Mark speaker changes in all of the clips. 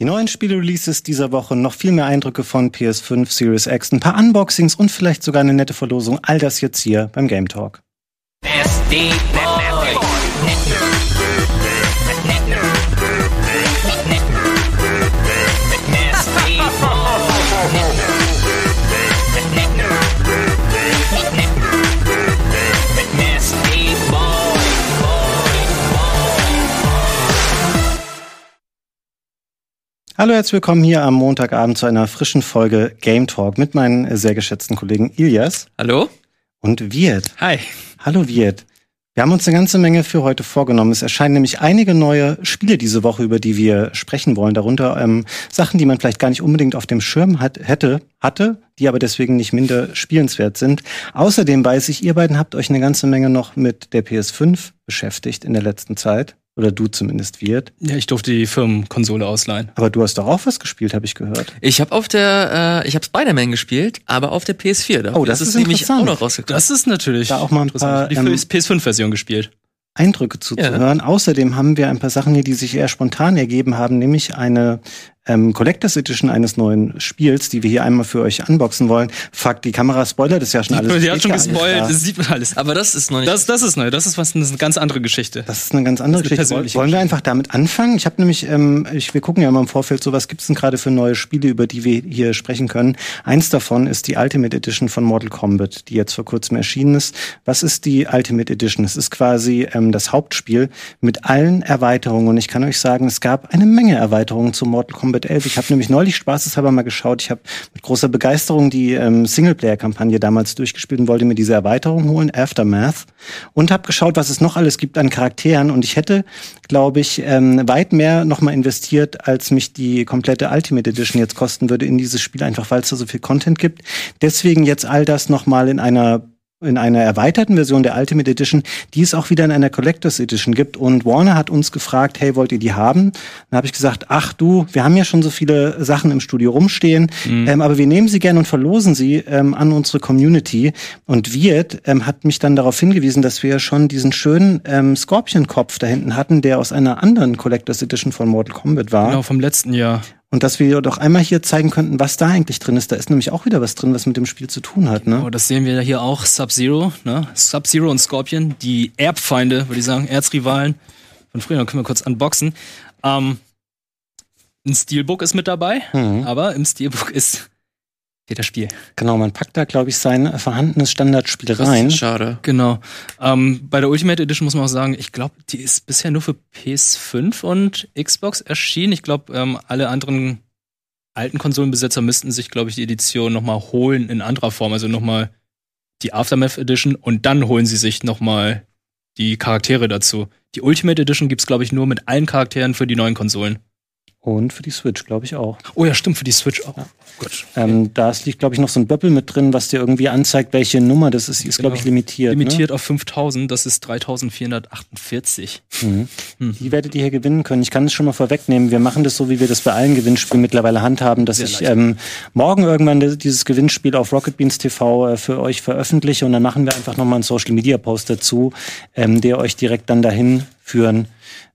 Speaker 1: Die neuen Spiele-Releases dieser Woche, noch viel mehr Eindrücke von PS5, Series X, ein paar Unboxings und vielleicht sogar eine nette Verlosung. All das jetzt hier beim Game Talk. Hallo, herzlich willkommen hier am Montagabend zu einer frischen Folge Game Talk mit meinen sehr geschätzten Kollegen Ilias.
Speaker 2: Hallo.
Speaker 1: Und Wirt.
Speaker 2: Hi.
Speaker 1: Hallo Wirt. Wir haben uns eine ganze Menge für heute vorgenommen. Es erscheinen nämlich einige neue Spiele diese Woche, über die wir sprechen wollen. Darunter ähm, Sachen, die man vielleicht gar nicht unbedingt auf dem Schirm hat, hätte, hatte, die aber deswegen nicht minder spielenswert sind. Außerdem weiß ich, ihr beiden habt euch eine ganze Menge noch mit der PS5 beschäftigt in der letzten Zeit. Oder du zumindest wird.
Speaker 2: Ja, ich durfte die Firmenkonsole ausleihen.
Speaker 1: Aber du hast doch auch was gespielt, habe ich gehört.
Speaker 3: Ich habe auf der, äh, ich habe Spider-Man gespielt, aber auf der PS4. Da
Speaker 1: oh, das, das ist, ist nämlich auch noch
Speaker 2: rausgekommen. Das ist natürlich.
Speaker 1: Da auch mal ein paar,
Speaker 2: die ähm, PS5-Version gespielt.
Speaker 1: Eindrücke zuzuhören. Ja. Außerdem haben wir ein paar Sachen hier, die sich eher spontan ergeben haben, nämlich eine ähm, Collectors Edition eines neuen Spiels, die wir hier einmal für euch unboxen wollen. Fuck, die Kamera spoilert ist ja schon alles.
Speaker 2: Die hat schon gespoilt, das sieht man alles.
Speaker 3: Aber das ist noch nicht.
Speaker 2: Das, das ist neu, das ist was, das ist eine ganz andere Geschichte.
Speaker 1: Das ist eine ganz andere eine Geschichte. Wollen Geschichte. wir einfach damit anfangen? Ich habe nämlich, ähm, ich, wir gucken ja immer im Vorfeld so, was gibt's denn gerade für neue Spiele, über die wir hier sprechen können. Eins davon ist die Ultimate Edition von Mortal Kombat, die jetzt vor kurzem erschienen ist. Was ist die Ultimate Edition? Es ist quasi ähm, das Hauptspiel mit allen Erweiterungen. Und ich kann euch sagen, es gab eine Menge Erweiterungen zu Mortal Kombat 11. Ich habe nämlich neulich spaßeshalber mal geschaut. Ich habe mit großer Begeisterung die ähm, Singleplayer-Kampagne damals durchgespielt und wollte mir diese Erweiterung holen, Aftermath, und habe geschaut, was es noch alles gibt an Charakteren. Und ich hätte, glaube ich, ähm, weit mehr nochmal investiert, als mich die komplette Ultimate Edition jetzt kosten würde in dieses Spiel, einfach weil es da so viel Content gibt. Deswegen jetzt all das nochmal in einer in einer erweiterten Version der Ultimate Edition, die es auch wieder in einer Collectors Edition gibt. Und Warner hat uns gefragt, hey, wollt ihr die haben? Dann habe ich gesagt, ach du, wir haben ja schon so viele Sachen im Studio rumstehen, mhm. ähm, aber wir nehmen sie gerne und verlosen sie ähm, an unsere Community. Und Wirt ähm, hat mich dann darauf hingewiesen, dass wir schon diesen schönen ähm, Scorpion-Kopf da hinten hatten, der aus einer anderen Collectors Edition von Mortal Kombat war.
Speaker 2: Genau, vom letzten Jahr.
Speaker 1: Und dass wir doch einmal hier zeigen könnten, was da eigentlich drin ist. Da ist nämlich auch wieder was drin, was mit dem Spiel zu tun hat. Ne?
Speaker 2: Oh, das sehen wir hier auch. Sub-Zero, ne? Sub-Zero und Scorpion, die Erbfeinde, würde ich sagen, Erzrivalen von früher. Dann können wir kurz unboxen. Ähm, ein Steelbook ist mit dabei, mhm. aber im Steelbook ist das Spiel.
Speaker 1: Genau, man packt da, glaube ich, sein vorhandenes Standardspiel rein. Das
Speaker 2: ist schade. Genau. Ähm, bei der Ultimate Edition muss man auch sagen, ich glaube, die ist bisher nur für PS5 und Xbox erschienen. Ich glaube, ähm, alle anderen alten Konsolenbesitzer müssten sich, glaube ich, die Edition nochmal holen in anderer Form. Also nochmal die Aftermath Edition und dann holen sie sich nochmal die Charaktere dazu. Die Ultimate Edition gibt's, glaube ich, nur mit allen Charakteren für die neuen Konsolen.
Speaker 1: Und für die Switch, glaube ich auch.
Speaker 2: Oh ja, stimmt, für die Switch auch. Ja.
Speaker 1: Gut. Ähm, da liegt, glaube ich, noch so ein Böppel mit drin, was dir irgendwie anzeigt, welche Nummer das ist. Die ist, genau. glaube ich, limitiert.
Speaker 2: Limitiert
Speaker 1: ne?
Speaker 2: auf 5000, das ist 3448.
Speaker 1: Mhm. Mhm. Die werdet ihr hier gewinnen können. Ich kann es schon mal vorwegnehmen. Wir machen das so, wie wir das bei allen Gewinnspielen mittlerweile handhaben, dass Sehr ich ähm, morgen irgendwann dieses Gewinnspiel auf Rocket Beans TV äh, für euch veröffentliche und dann machen wir einfach nochmal einen Social Media Post dazu, ähm, der euch direkt dann dahin führen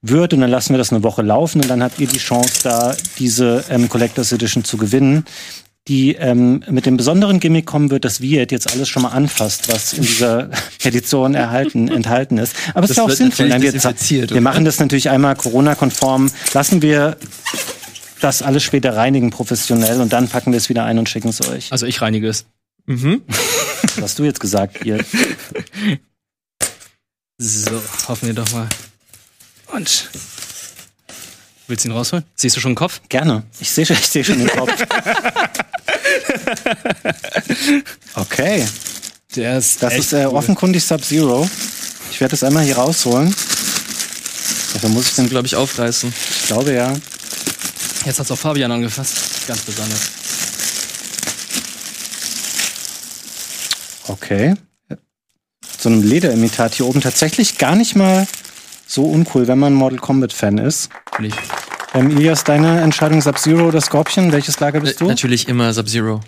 Speaker 1: wird und dann lassen wir das eine Woche laufen und dann habt ihr die Chance, da diese ähm, Collectors Edition zu gewinnen die ähm, mit dem besonderen Gimmick kommen wird, dass Viet jetzt alles schon mal anfasst, was in dieser Edition erhalten, enthalten ist. Aber es ist ja auch sinnvoll. Nein, wir, wir machen das natürlich einmal Corona-konform. Lassen wir das alles später reinigen professionell und dann packen wir es wieder ein und schicken es euch.
Speaker 2: Also ich reinige es.
Speaker 1: Mhm. Was hast du jetzt gesagt, Viet?
Speaker 2: So, hoffen wir doch mal. Und willst du ihn rausholen? Siehst du schon den Kopf?
Speaker 1: Gerne. Ich sehe ich seh schon den Kopf. okay. Der ist das ist äh, offenkundig Sub-Zero. Ich werde das einmal hier rausholen.
Speaker 3: Dafür muss ich den, glaube ich, aufreißen.
Speaker 1: Ich glaube ja.
Speaker 2: Jetzt hat es auch Fabian angefasst. Ganz besonders.
Speaker 1: Okay. So einem Lederimitat hier oben tatsächlich gar nicht mal so uncool, wenn man Mortal Kombat-Fan ist.
Speaker 2: Nicht.
Speaker 1: Ähm, Ilias, deine Entscheidung Sub-Zero oder Scorpion? Welches Lager bist du?
Speaker 3: Natürlich immer Sub-Zero.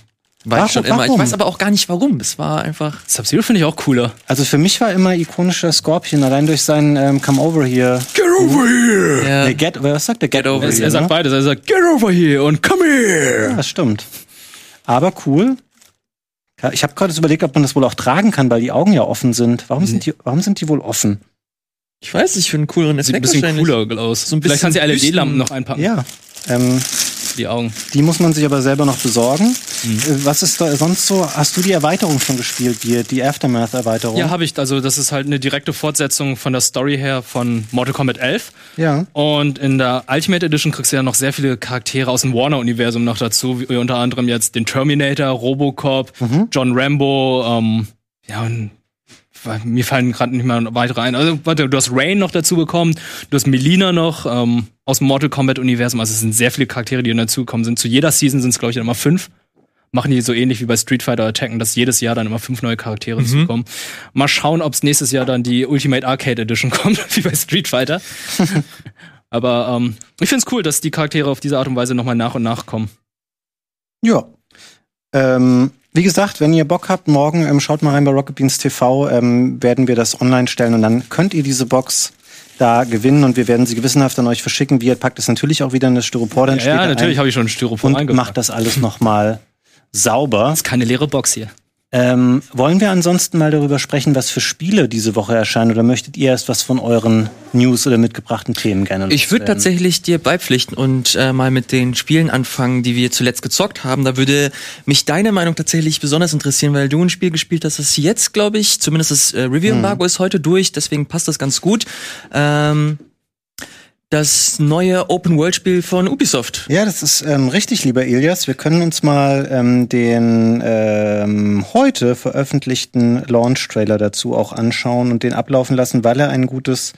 Speaker 3: War warum, ich schon immer. Warum? Ich weiß aber auch gar nicht warum. Es war einfach.
Speaker 2: Sub-Zero finde ich auch cooler.
Speaker 1: Also für mich war immer ikonischer Scorpion, allein durch seinen ähm, Come Over hier.
Speaker 2: Get over here!
Speaker 1: Ja. Nee, get, was sagt der?
Speaker 2: Get, get over here. Er sagt ne? beides. Er sagt, get over here und come here!
Speaker 1: Ja, das stimmt. Aber cool. Ich habe gerade überlegt, ob man das wohl auch tragen kann, weil die Augen ja offen sind. Warum, sind, die, warum sind die wohl offen?
Speaker 3: Ich weiß nicht, für einen cooleren
Speaker 2: Effekt Sieht ein bisschen cooler aus. So ein Vielleicht kannst du LED-Lampen noch einpacken.
Speaker 1: Ja. Ähm,
Speaker 2: die Augen.
Speaker 1: Die muss man sich aber selber noch besorgen. Mhm. Äh, was ist da sonst so? Hast du die Erweiterung schon gespielt, die, die Aftermath-Erweiterung?
Speaker 2: Ja, habe ich. Also das ist halt eine direkte Fortsetzung von der Story her von Mortal Kombat 11.
Speaker 1: Ja.
Speaker 2: Und in der Ultimate Edition kriegst du ja noch sehr viele Charaktere aus dem Warner-Universum noch dazu, wie unter anderem jetzt den Terminator, Robocop, mhm. John Rambo, ähm, ja, und mir fallen gerade nicht mehr weitere ein. Also, warte, du hast Rain noch dazu bekommen, du hast Melina noch ähm, aus dem Mortal Kombat-Universum. Also es sind sehr viele Charaktere, die dazugekommen sind. Zu jeder Season sind es, glaube ich, dann immer fünf. Machen die so ähnlich wie bei Street Fighter Attacken, dass jedes Jahr dann immer fünf neue Charaktere mhm. zukommen. Mal schauen, ob es nächstes Jahr dann die Ultimate Arcade Edition kommt, wie bei Street Fighter. Aber ähm, ich finde es cool, dass die Charaktere auf diese Art und Weise nochmal nach und nach kommen.
Speaker 1: Ja. Ähm, wie gesagt, wenn ihr Bock habt, morgen ähm, schaut mal rein bei Rocket Beans TV, ähm, werden wir das online stellen und dann könnt ihr diese Box da gewinnen und wir werden sie gewissenhaft an euch verschicken. Wir packt es natürlich auch wieder in das Styropor dann
Speaker 2: Ja, ja natürlich habe ich schon Styropor
Speaker 1: und macht das alles nochmal sauber.
Speaker 2: Das ist keine leere Box hier.
Speaker 1: Ähm, wollen wir ansonsten mal darüber sprechen, was für Spiele diese Woche erscheinen oder möchtet ihr erst was von euren News oder mitgebrachten Themen gerne
Speaker 3: Ich würde tatsächlich dir beipflichten und äh, mal mit den Spielen anfangen, die wir zuletzt gezockt haben. Da würde mich deine Meinung tatsächlich besonders interessieren, weil du ein Spiel gespielt hast, das jetzt, glaube ich, zumindest das äh, Review-Embargo hm. ist heute durch, deswegen passt das ganz gut. Ähm, das neue Open-World-Spiel von Ubisoft.
Speaker 1: Ja, das ist ähm, richtig, lieber Ilias. Wir können uns mal ähm, den ähm, heute veröffentlichten Launch-Trailer dazu auch anschauen und den ablaufen lassen, weil er ein gutes,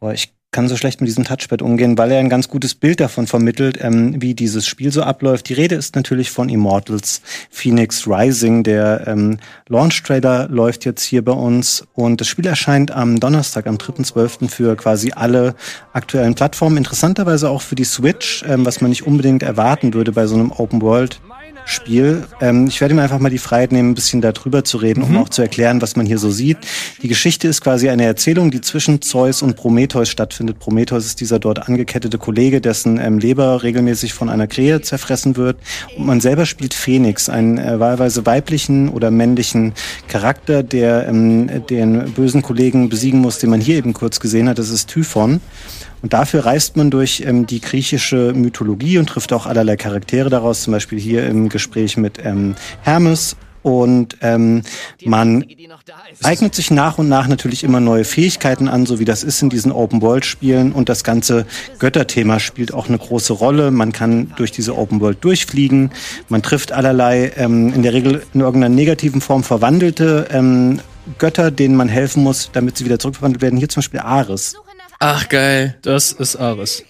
Speaker 1: oh, ich kann so schlecht mit diesem Touchpad umgehen, weil er ein ganz gutes Bild davon vermittelt, ähm, wie dieses Spiel so abläuft. Die Rede ist natürlich von Immortals Phoenix Rising. Der ähm, Launch-Trailer läuft jetzt hier bei uns und das Spiel erscheint am Donnerstag, am 3.12. für quasi alle aktuellen Plattformen. Interessanterweise auch für die Switch, ähm, was man nicht unbedingt erwarten würde bei so einem Open World Spiel. Ähm, ich werde mir einfach mal die Freiheit nehmen, ein bisschen darüber zu reden, um mhm. auch zu erklären, was man hier so sieht. Die Geschichte ist quasi eine Erzählung, die zwischen Zeus und Prometheus stattfindet. Prometheus ist dieser dort angekettete Kollege, dessen ähm, Leber regelmäßig von einer Krähe zerfressen wird. Und man selber spielt Phoenix, einen äh, wahlweise weiblichen oder männlichen Charakter, der ähm, den bösen Kollegen besiegen muss, den man hier eben kurz gesehen hat. Das ist Typhon. Und dafür reist man durch ähm, die griechische Mythologie und trifft auch allerlei Charaktere daraus, zum Beispiel hier im Gespräch mit ähm, Hermes. Und ähm, man eignet sich nach und nach natürlich immer neue Fähigkeiten an, so wie das ist in diesen Open-World-Spielen. Und das ganze Götterthema spielt auch eine große Rolle. Man kann durch diese Open-World durchfliegen. Man trifft allerlei, ähm, in der Regel in irgendeiner negativen Form verwandelte ähm, Götter, denen man helfen muss, damit sie wieder zurückverwandelt werden. Hier zum Beispiel Ares.
Speaker 3: Ach, geil.
Speaker 2: Das ist Ares.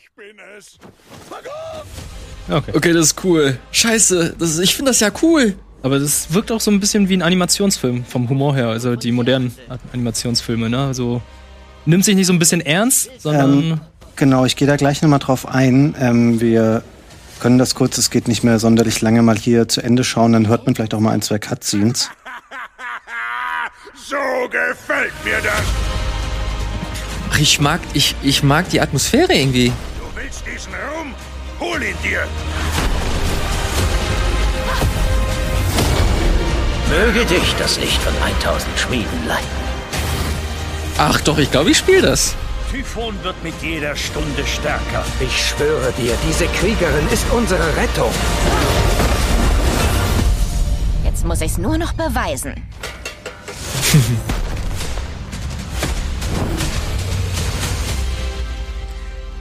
Speaker 3: Okay. okay, das ist cool. Scheiße, das ist, ich finde das ja cool.
Speaker 2: Aber das wirkt auch so ein bisschen wie ein Animationsfilm vom Humor her, also die modernen Animationsfilme, ne? Also nimmt sich nicht so ein bisschen ernst, sondern.
Speaker 1: Ähm, genau, ich gehe da gleich nochmal drauf ein. Ähm, wir können das kurz, es geht nicht mehr sonderlich lange mal hier zu Ende schauen, dann hört man vielleicht auch mal ein, zwei Cutscenes.
Speaker 4: so gefällt mir das.
Speaker 3: Ach, ich mag, ich, ich mag die Atmosphäre irgendwie.
Speaker 4: Du willst diesen Raum? Hol ihn dir!
Speaker 5: Möge dich das Licht von 1000 Schmieden leiten.
Speaker 3: Ach doch, ich glaube, ich spiele das.
Speaker 4: Typhon wird mit jeder Stunde stärker.
Speaker 5: Ich schwöre dir, diese Kriegerin ist unsere Rettung.
Speaker 6: Jetzt muss ich es nur noch beweisen.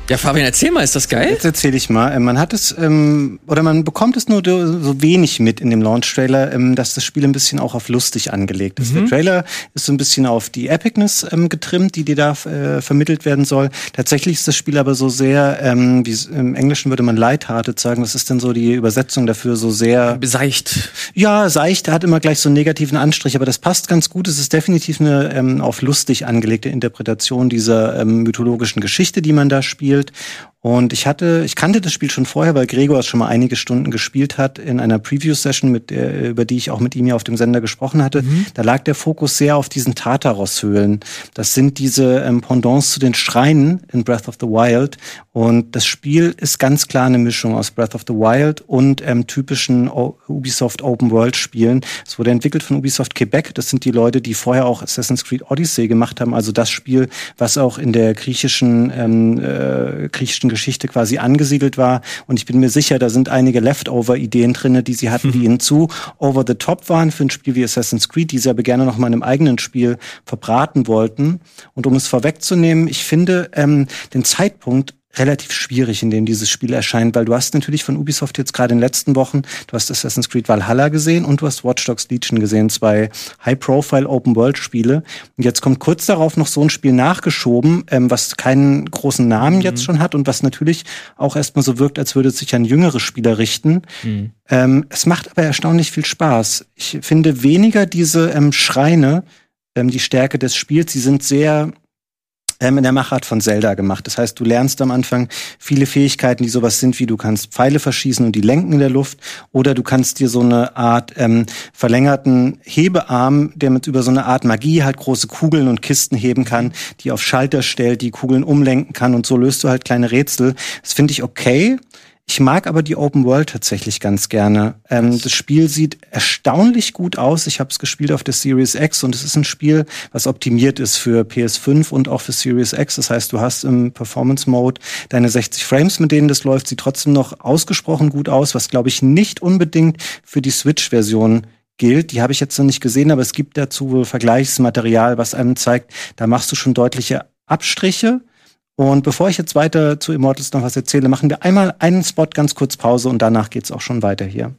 Speaker 3: Ja, Fabian, erzähl mal, ist das geil?
Speaker 1: Jetzt erzähle ich mal. Man hat es, ähm, oder man bekommt es nur so wenig mit in dem Launch-Trailer, ähm, dass das Spiel ein bisschen auch auf lustig angelegt ist. Mhm. Der Trailer ist so ein bisschen auf die Epicness ähm, getrimmt, die dir da äh, vermittelt werden soll. Tatsächlich ist das Spiel aber so sehr, ähm, wie im Englischen würde man lighthearted sagen, was ist denn so die Übersetzung dafür, so sehr...
Speaker 3: Seicht.
Speaker 1: Ja, seicht, hat immer gleich so einen negativen Anstrich, aber das passt ganz gut. Es ist definitiv eine ähm, auf lustig angelegte Interpretation dieser ähm, mythologischen Geschichte, die man da spielt gespielt. Und ich hatte, ich kannte das Spiel schon vorher, weil Gregor es schon mal einige Stunden gespielt hat in einer Preview-Session, mit der, über die ich auch mit ihm ja auf dem Sender gesprochen hatte. Mhm. Da lag der Fokus sehr auf diesen Tartaros-Höhlen. Das sind diese ähm, Pendants zu den Schreinen in Breath of the Wild. Und das Spiel ist ganz klar eine Mischung aus Breath of the Wild und ähm, typischen o Ubisoft Open World Spielen. Es wurde entwickelt von Ubisoft Quebec. Das sind die Leute, die vorher auch Assassin's Creed Odyssey gemacht haben. Also das Spiel, was auch in der griechischen, ähm, äh, griechischen Geschichte quasi angesiedelt war. Und ich bin mir sicher, da sind einige Leftover-Ideen drinne, die sie hatten, die ihnen zu over the top waren für ein Spiel wie Assassin's Creed, die sie aber gerne noch mal in einem eigenen Spiel verbraten wollten. Und um es vorwegzunehmen, ich finde ähm, den Zeitpunkt relativ schwierig, in dem dieses Spiel erscheint, weil du hast natürlich von Ubisoft jetzt gerade in den letzten Wochen, du hast Assassin's Creed Valhalla gesehen und du hast Watch Dogs Legion gesehen, zwei High-Profile Open-World-Spiele. Und jetzt kommt kurz darauf noch so ein Spiel nachgeschoben, ähm, was keinen großen Namen mhm. jetzt schon hat und was natürlich auch erstmal so wirkt, als würde es sich an jüngere Spieler richten. Mhm. Ähm, es macht aber erstaunlich viel Spaß. Ich finde weniger diese ähm, Schreine, ähm, die Stärke des Spiels, sie sind sehr in der Machart von Zelda gemacht. Das heißt, du lernst am Anfang viele Fähigkeiten, die sowas sind, wie du kannst Pfeile verschießen und die lenken in der Luft, oder du kannst dir so eine Art ähm, verlängerten Hebearm, der mit über so eine Art Magie halt große Kugeln und Kisten heben kann, die auf Schalter stellt, die Kugeln umlenken kann und so löst du halt kleine Rätsel. Das finde ich okay. Ich mag aber die Open World tatsächlich ganz gerne. Ähm, das Spiel sieht erstaunlich gut aus. Ich habe es gespielt auf der Series X und es ist ein Spiel, was optimiert ist für PS5 und auch für Series X. Das heißt, du hast im Performance Mode deine 60 Frames, mit denen das läuft, sieht trotzdem noch ausgesprochen gut aus, was glaube ich nicht unbedingt für die Switch-Version gilt. Die habe ich jetzt noch nicht gesehen, aber es gibt dazu wohl Vergleichsmaterial, was einem zeigt, da machst du schon deutliche Abstriche. Und bevor ich jetzt weiter zu Immortals noch was erzähle, machen wir einmal einen Spot ganz kurz Pause und danach geht's auch schon weiter hier.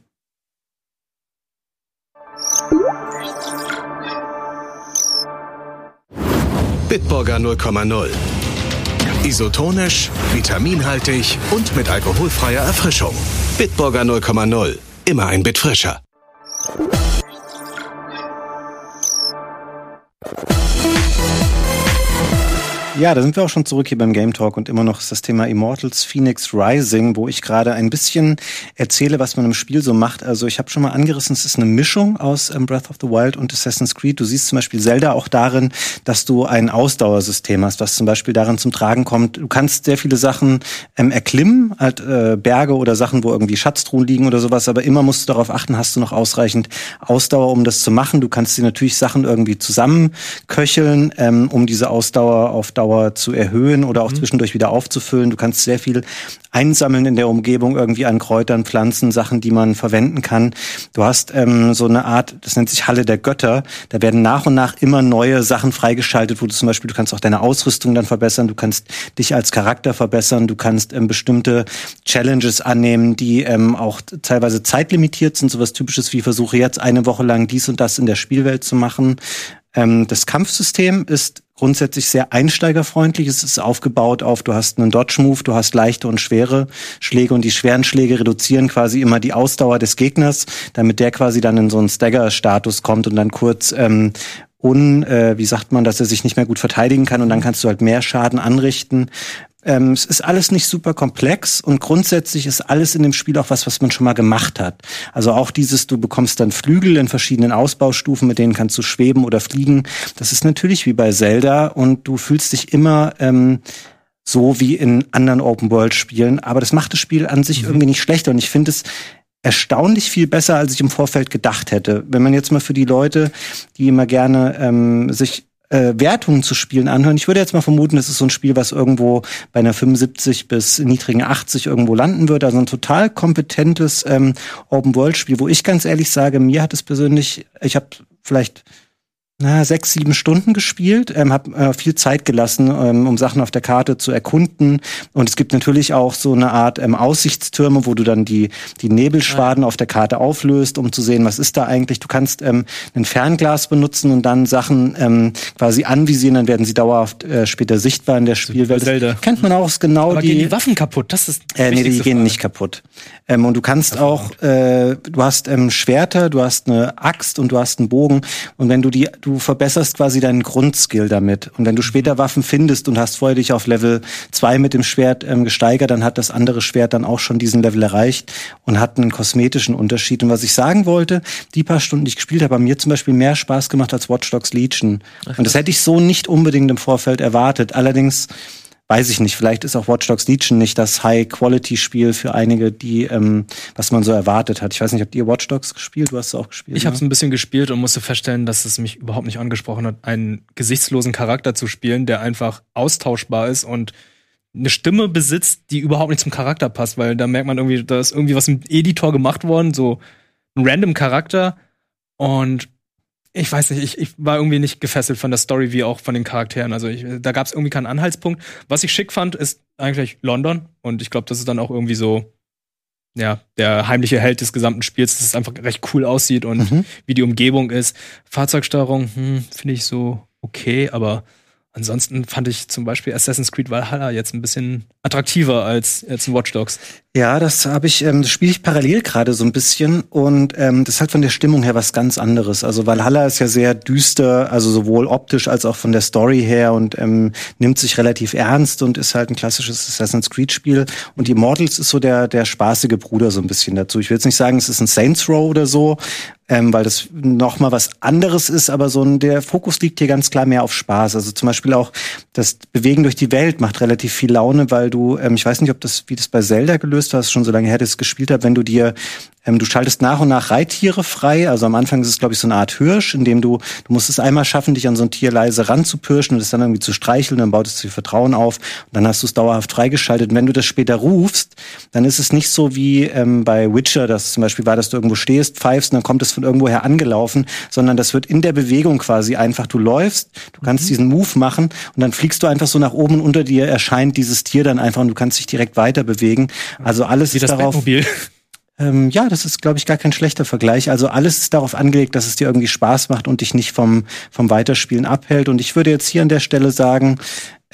Speaker 7: Bitburger 0,0. Isotonisch, vitaminhaltig und mit alkoholfreier Erfrischung. Bitburger 0,0. Immer ein Bit frischer.
Speaker 1: Ja, da sind wir auch schon zurück hier beim Game Talk und immer noch ist das Thema Immortals Phoenix Rising, wo ich gerade ein bisschen erzähle, was man im Spiel so macht. Also ich habe schon mal angerissen, es ist eine Mischung aus ähm, Breath of the Wild und Assassin's Creed. Du siehst zum Beispiel Zelda auch darin, dass du ein Ausdauersystem hast, was zum Beispiel darin zum Tragen kommt. Du kannst sehr viele Sachen ähm, erklimmen, halt äh, Berge oder Sachen, wo irgendwie Schatztruhen liegen oder sowas, aber immer musst du darauf achten, hast du noch ausreichend Ausdauer, um das zu machen. Du kannst dir natürlich Sachen irgendwie zusammenköcheln, ähm, um diese Ausdauer auf Dauer Ausdauer zu erhöhen oder auch mhm. zwischendurch wieder aufzufüllen. Du kannst sehr viel einsammeln in der Umgebung irgendwie an Kräutern, Pflanzen, Sachen, die man verwenden kann. Du hast ähm, so eine Art, das nennt sich Halle der Götter. Da werden nach und nach immer neue Sachen freigeschaltet, wo du zum Beispiel, du kannst auch deine Ausrüstung dann verbessern, du kannst dich als Charakter verbessern, du kannst ähm, bestimmte Challenges annehmen, die ähm, auch teilweise zeitlimitiert sind, sowas typisches wie versuche jetzt eine Woche lang dies und das in der Spielwelt zu machen. Ähm, das Kampfsystem ist grundsätzlich sehr einsteigerfreundlich. Es ist aufgebaut auf, du hast einen Dodge-Move, du hast leichte und schwere Schläge und die schweren Schläge reduzieren quasi immer die Ausdauer des Gegners, damit der quasi dann in so einen Stagger-Status kommt und dann kurz ähm, un, äh, wie sagt man, dass er sich nicht mehr gut verteidigen kann und dann kannst du halt mehr Schaden anrichten. Ähm, es ist alles nicht super komplex und grundsätzlich ist alles in dem Spiel auch was, was man schon mal gemacht hat. Also auch dieses, du bekommst dann Flügel in verschiedenen Ausbaustufen, mit denen kannst du schweben oder fliegen. Das ist natürlich wie bei Zelda und du fühlst dich immer ähm, so wie in anderen Open-World-Spielen. Aber das macht das Spiel an sich mhm. irgendwie nicht schlechter. Und ich finde es erstaunlich viel besser, als ich im Vorfeld gedacht hätte. Wenn man jetzt mal für die Leute, die immer gerne ähm, sich äh, Wertungen zu Spielen anhören. Ich würde jetzt mal vermuten, das ist so ein Spiel, was irgendwo bei einer 75 bis niedrigen 80 irgendwo landen wird. Also ein total kompetentes ähm, Open-World-Spiel, wo ich ganz ehrlich sage, mir hat es persönlich, ich habe vielleicht na, sechs, sieben Stunden gespielt, ähm, habe äh, viel Zeit gelassen, ähm, um Sachen auf der Karte zu erkunden. Und es gibt natürlich auch so eine Art ähm, Aussichtstürme, wo du dann die, die Nebelschwaden ja. auf der Karte auflöst, um zu sehen, was ist da eigentlich. Du kannst ähm, ein Fernglas benutzen und dann Sachen ähm, quasi anvisieren, dann werden sie dauerhaft äh, später sichtbar in der Spielwelt. Das kennt man auch genau
Speaker 2: Aber die. Gehen die Waffen kaputt? Das ist
Speaker 1: äh, nee, die gehen Frage. nicht kaputt. Ähm, und du kannst auch, äh, du hast ähm, Schwerter, du hast eine Axt und du hast einen Bogen. Und wenn du die, du verbesserst quasi deinen Grundskill damit. Und wenn du später Waffen findest und hast vorher dich auf Level 2 mit dem Schwert ähm, gesteigert, dann hat das andere Schwert dann auch schon diesen Level erreicht und hat einen kosmetischen Unterschied. Und was ich sagen wollte, die paar Stunden, die ich gespielt habe, haben mir zum Beispiel mehr Spaß gemacht als Watch Dogs Legion. Und das hätte ich so nicht unbedingt im Vorfeld erwartet. Allerdings weiß ich nicht, vielleicht ist auch Watch Dogs Legion nicht das High-Quality-Spiel für einige, die, ähm, was man so erwartet hat. Ich weiß nicht, habt ihr Watch Dogs gespielt? Du hast es auch gespielt.
Speaker 2: Ich ne? habe es ein bisschen gespielt und musste feststellen, dass es mich überhaupt nicht angesprochen hat, einen gesichtslosen Charakter zu spielen, der einfach austauschbar ist und eine Stimme besitzt, die überhaupt nicht zum Charakter passt, weil da merkt man irgendwie, da ist irgendwie was im Editor gemacht worden, so ein random Charakter und ich weiß nicht, ich, ich war irgendwie nicht gefesselt von der Story wie auch von den Charakteren. Also ich, da gab es irgendwie keinen Anhaltspunkt. Was ich schick fand, ist eigentlich London. Und ich glaube, das ist dann auch irgendwie so, ja, der heimliche Held des gesamten Spiels, dass es einfach recht cool aussieht und mhm. wie die Umgebung ist. Fahrzeugsteuerung, hm, finde ich so okay, aber Ansonsten fand ich zum Beispiel Assassin's Creed Valhalla jetzt ein bisschen attraktiver als jetzt Watch Dogs.
Speaker 1: Ja, das habe ich, ähm, das spiele ich parallel gerade so ein bisschen und ähm, das hat von der Stimmung her was ganz anderes. Also Valhalla ist ja sehr düster, also sowohl optisch als auch von der Story her und ähm, nimmt sich relativ ernst und ist halt ein klassisches Assassin's Creed Spiel. Und Immortals ist so der der spaßige Bruder so ein bisschen dazu. Ich will jetzt nicht sagen, es ist ein Saints Row oder so, ähm, weil das noch mal was anderes ist, aber so ein, der Fokus liegt hier ganz klar mehr auf Spaß. Also zum Beispiel auch das Bewegen durch die Welt macht relativ viel Laune, weil du, ähm, ich weiß nicht, ob das wie das bei Zelda gelöst war, ist schon so lange her, dass ich gespielt habe, wenn du dir du schaltest nach und nach Reittiere frei. Also am Anfang ist es, glaube ich, so eine Art Hirsch, in dem du, du musst es einmal schaffen, dich an so ein Tier leise ranzupirschen und es dann irgendwie zu streicheln, dann baut es dir Vertrauen auf und dann hast du es dauerhaft freigeschaltet. Und wenn du das später rufst, dann ist es nicht so wie ähm, bei Witcher, das zum Beispiel war, dass du irgendwo stehst, pfeifst und dann kommt es von irgendwoher angelaufen, sondern das wird in der Bewegung quasi einfach. Du läufst, du kannst mhm. diesen Move machen und dann fliegst du einfach so nach oben und unter dir erscheint dieses Tier dann einfach und du kannst dich direkt weiter bewegen. Also alles
Speaker 2: wie
Speaker 1: ist darauf.
Speaker 2: Batmobil.
Speaker 1: Ähm, ja, das ist, glaube ich, gar kein schlechter Vergleich. Also alles ist darauf angelegt, dass es dir irgendwie Spaß macht und dich nicht vom, vom Weiterspielen abhält. Und ich würde jetzt hier an der Stelle sagen,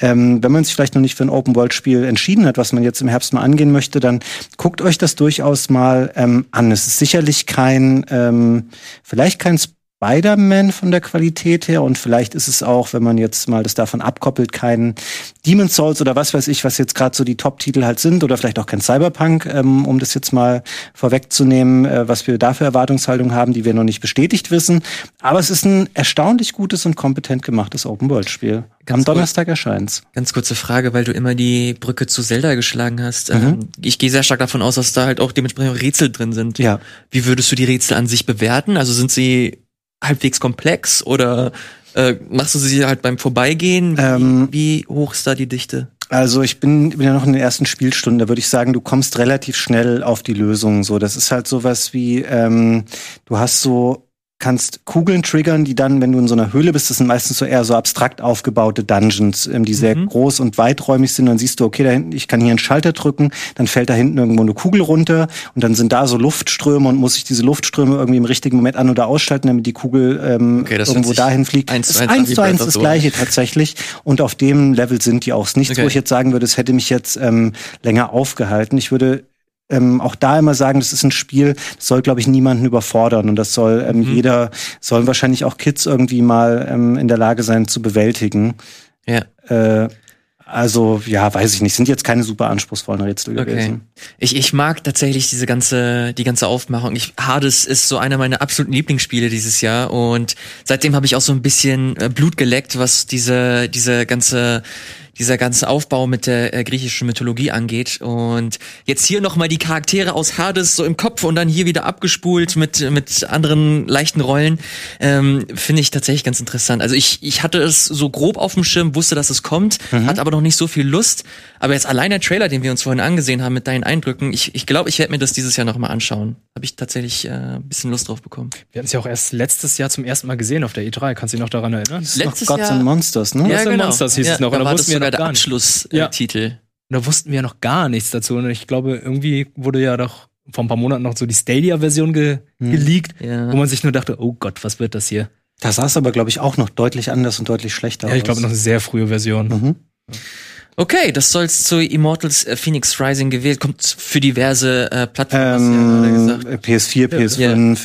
Speaker 1: ähm, wenn man sich vielleicht noch nicht für ein Open-World-Spiel entschieden hat, was man jetzt im Herbst mal angehen möchte, dann guckt euch das durchaus mal ähm, an. Es ist sicherlich kein, ähm, vielleicht kein Spider-Man von der Qualität her und vielleicht ist es auch, wenn man jetzt mal das davon abkoppelt, kein Demon's Souls oder was weiß ich, was jetzt gerade so die Top-Titel halt sind oder vielleicht auch kein Cyberpunk, ähm, um das jetzt mal vorwegzunehmen, äh, was wir da für Erwartungshaltung haben, die wir noch nicht bestätigt wissen. Aber es ist ein erstaunlich gutes und kompetent gemachtes Open-World-Spiel. Am Donnerstag erscheint's.
Speaker 3: Ganz kurze Frage, weil du immer die Brücke zu Zelda geschlagen hast. Mhm. Ähm, ich gehe sehr stark davon aus, dass da halt auch dementsprechend Rätsel drin sind.
Speaker 1: Ja.
Speaker 3: Wie würdest du die Rätsel an sich bewerten? Also sind sie halbwegs komplex oder äh, machst du sie halt beim Vorbeigehen? Wie, ähm, wie hoch ist da die Dichte?
Speaker 1: Also ich bin, bin ja noch in den ersten Spielstunden, da würde ich sagen, du kommst relativ schnell auf die Lösung. So, das ist halt sowas wie, ähm, du hast so kannst Kugeln triggern, die dann, wenn du in so einer Höhle bist, das sind meistens so eher so abstrakt aufgebaute Dungeons, ähm, die sehr mhm. groß und weiträumig sind. Dann siehst du, okay, da hinten, ich kann hier einen Schalter drücken, dann fällt da hinten irgendwo eine Kugel runter und dann sind da so Luftströme und muss ich diese Luftströme irgendwie im richtigen Moment an- oder ausschalten, damit die Kugel ähm, okay, irgendwo dahin fliegt.
Speaker 3: Eins
Speaker 1: zu eins, eins, zu eins das gleiche tatsächlich. Und auf dem Level sind die auch. Nichts, okay. wo ich jetzt sagen würde, es hätte mich jetzt ähm, länger aufgehalten. Ich würde ähm, auch da immer sagen, das ist ein Spiel, das soll, glaube ich, niemanden überfordern und das soll ähm, mhm. jeder, sollen wahrscheinlich auch Kids irgendwie mal ähm, in der Lage sein zu bewältigen.
Speaker 3: Ja.
Speaker 1: Äh, also, ja, weiß ich nicht. Sind jetzt keine super anspruchsvollen Rätsel okay. gewesen.
Speaker 3: Ich, ich mag tatsächlich diese ganze, die ganze Aufmachung. Ich, Hades ist so einer meiner absoluten Lieblingsspiele dieses Jahr und seitdem habe ich auch so ein bisschen äh, Blut geleckt, was diese, diese ganze dieser ganze Aufbau mit der äh, griechischen Mythologie angeht. Und jetzt hier nochmal die Charaktere aus Hades so im Kopf und dann hier wieder abgespult mit, mit anderen leichten Rollen, ähm, finde ich tatsächlich ganz interessant. Also ich, ich hatte es so grob auf dem Schirm, wusste, dass es kommt, mhm. hat aber noch nicht so viel Lust. Aber jetzt allein der Trailer, den wir uns vorhin angesehen haben mit deinen Eindrücken, ich ich, glaube, ich werde mir das dieses Jahr nochmal anschauen. Habe ich tatsächlich äh, ein bisschen Lust drauf bekommen.
Speaker 2: Wir hatten es ja auch erst letztes Jahr zum ersten Mal gesehen auf der E3. Kannst du dich noch daran erinnern?
Speaker 3: Letztes
Speaker 1: Gods
Speaker 3: Jahr,
Speaker 1: and Monsters, ne?
Speaker 3: Ja,
Speaker 2: Gods
Speaker 3: genau.
Speaker 2: Monsters hieß
Speaker 3: ja,
Speaker 2: es noch.
Speaker 3: Da
Speaker 2: und da wussten wir noch
Speaker 3: der. Abschlusstitel.
Speaker 2: Ja. Da wussten wir noch gar nichts dazu. Und ich glaube, irgendwie wurde ja doch vor ein paar Monaten noch so die Stadia-Version ge hm. geleakt, ja. wo man sich nur dachte, oh Gott, was wird das hier?
Speaker 1: Da sah es aber, glaube ich, auch noch deutlich anders und deutlich schlechter
Speaker 2: aus. Ja, ich glaube, noch eine sehr frühe Version. Mhm.
Speaker 3: Okay, das soll's zu Immortals äh, Phoenix Rising gewählt. Kommt für diverse äh, Plattformen,
Speaker 1: Ähm,
Speaker 3: hast du ja gerade gesagt.
Speaker 1: PS4,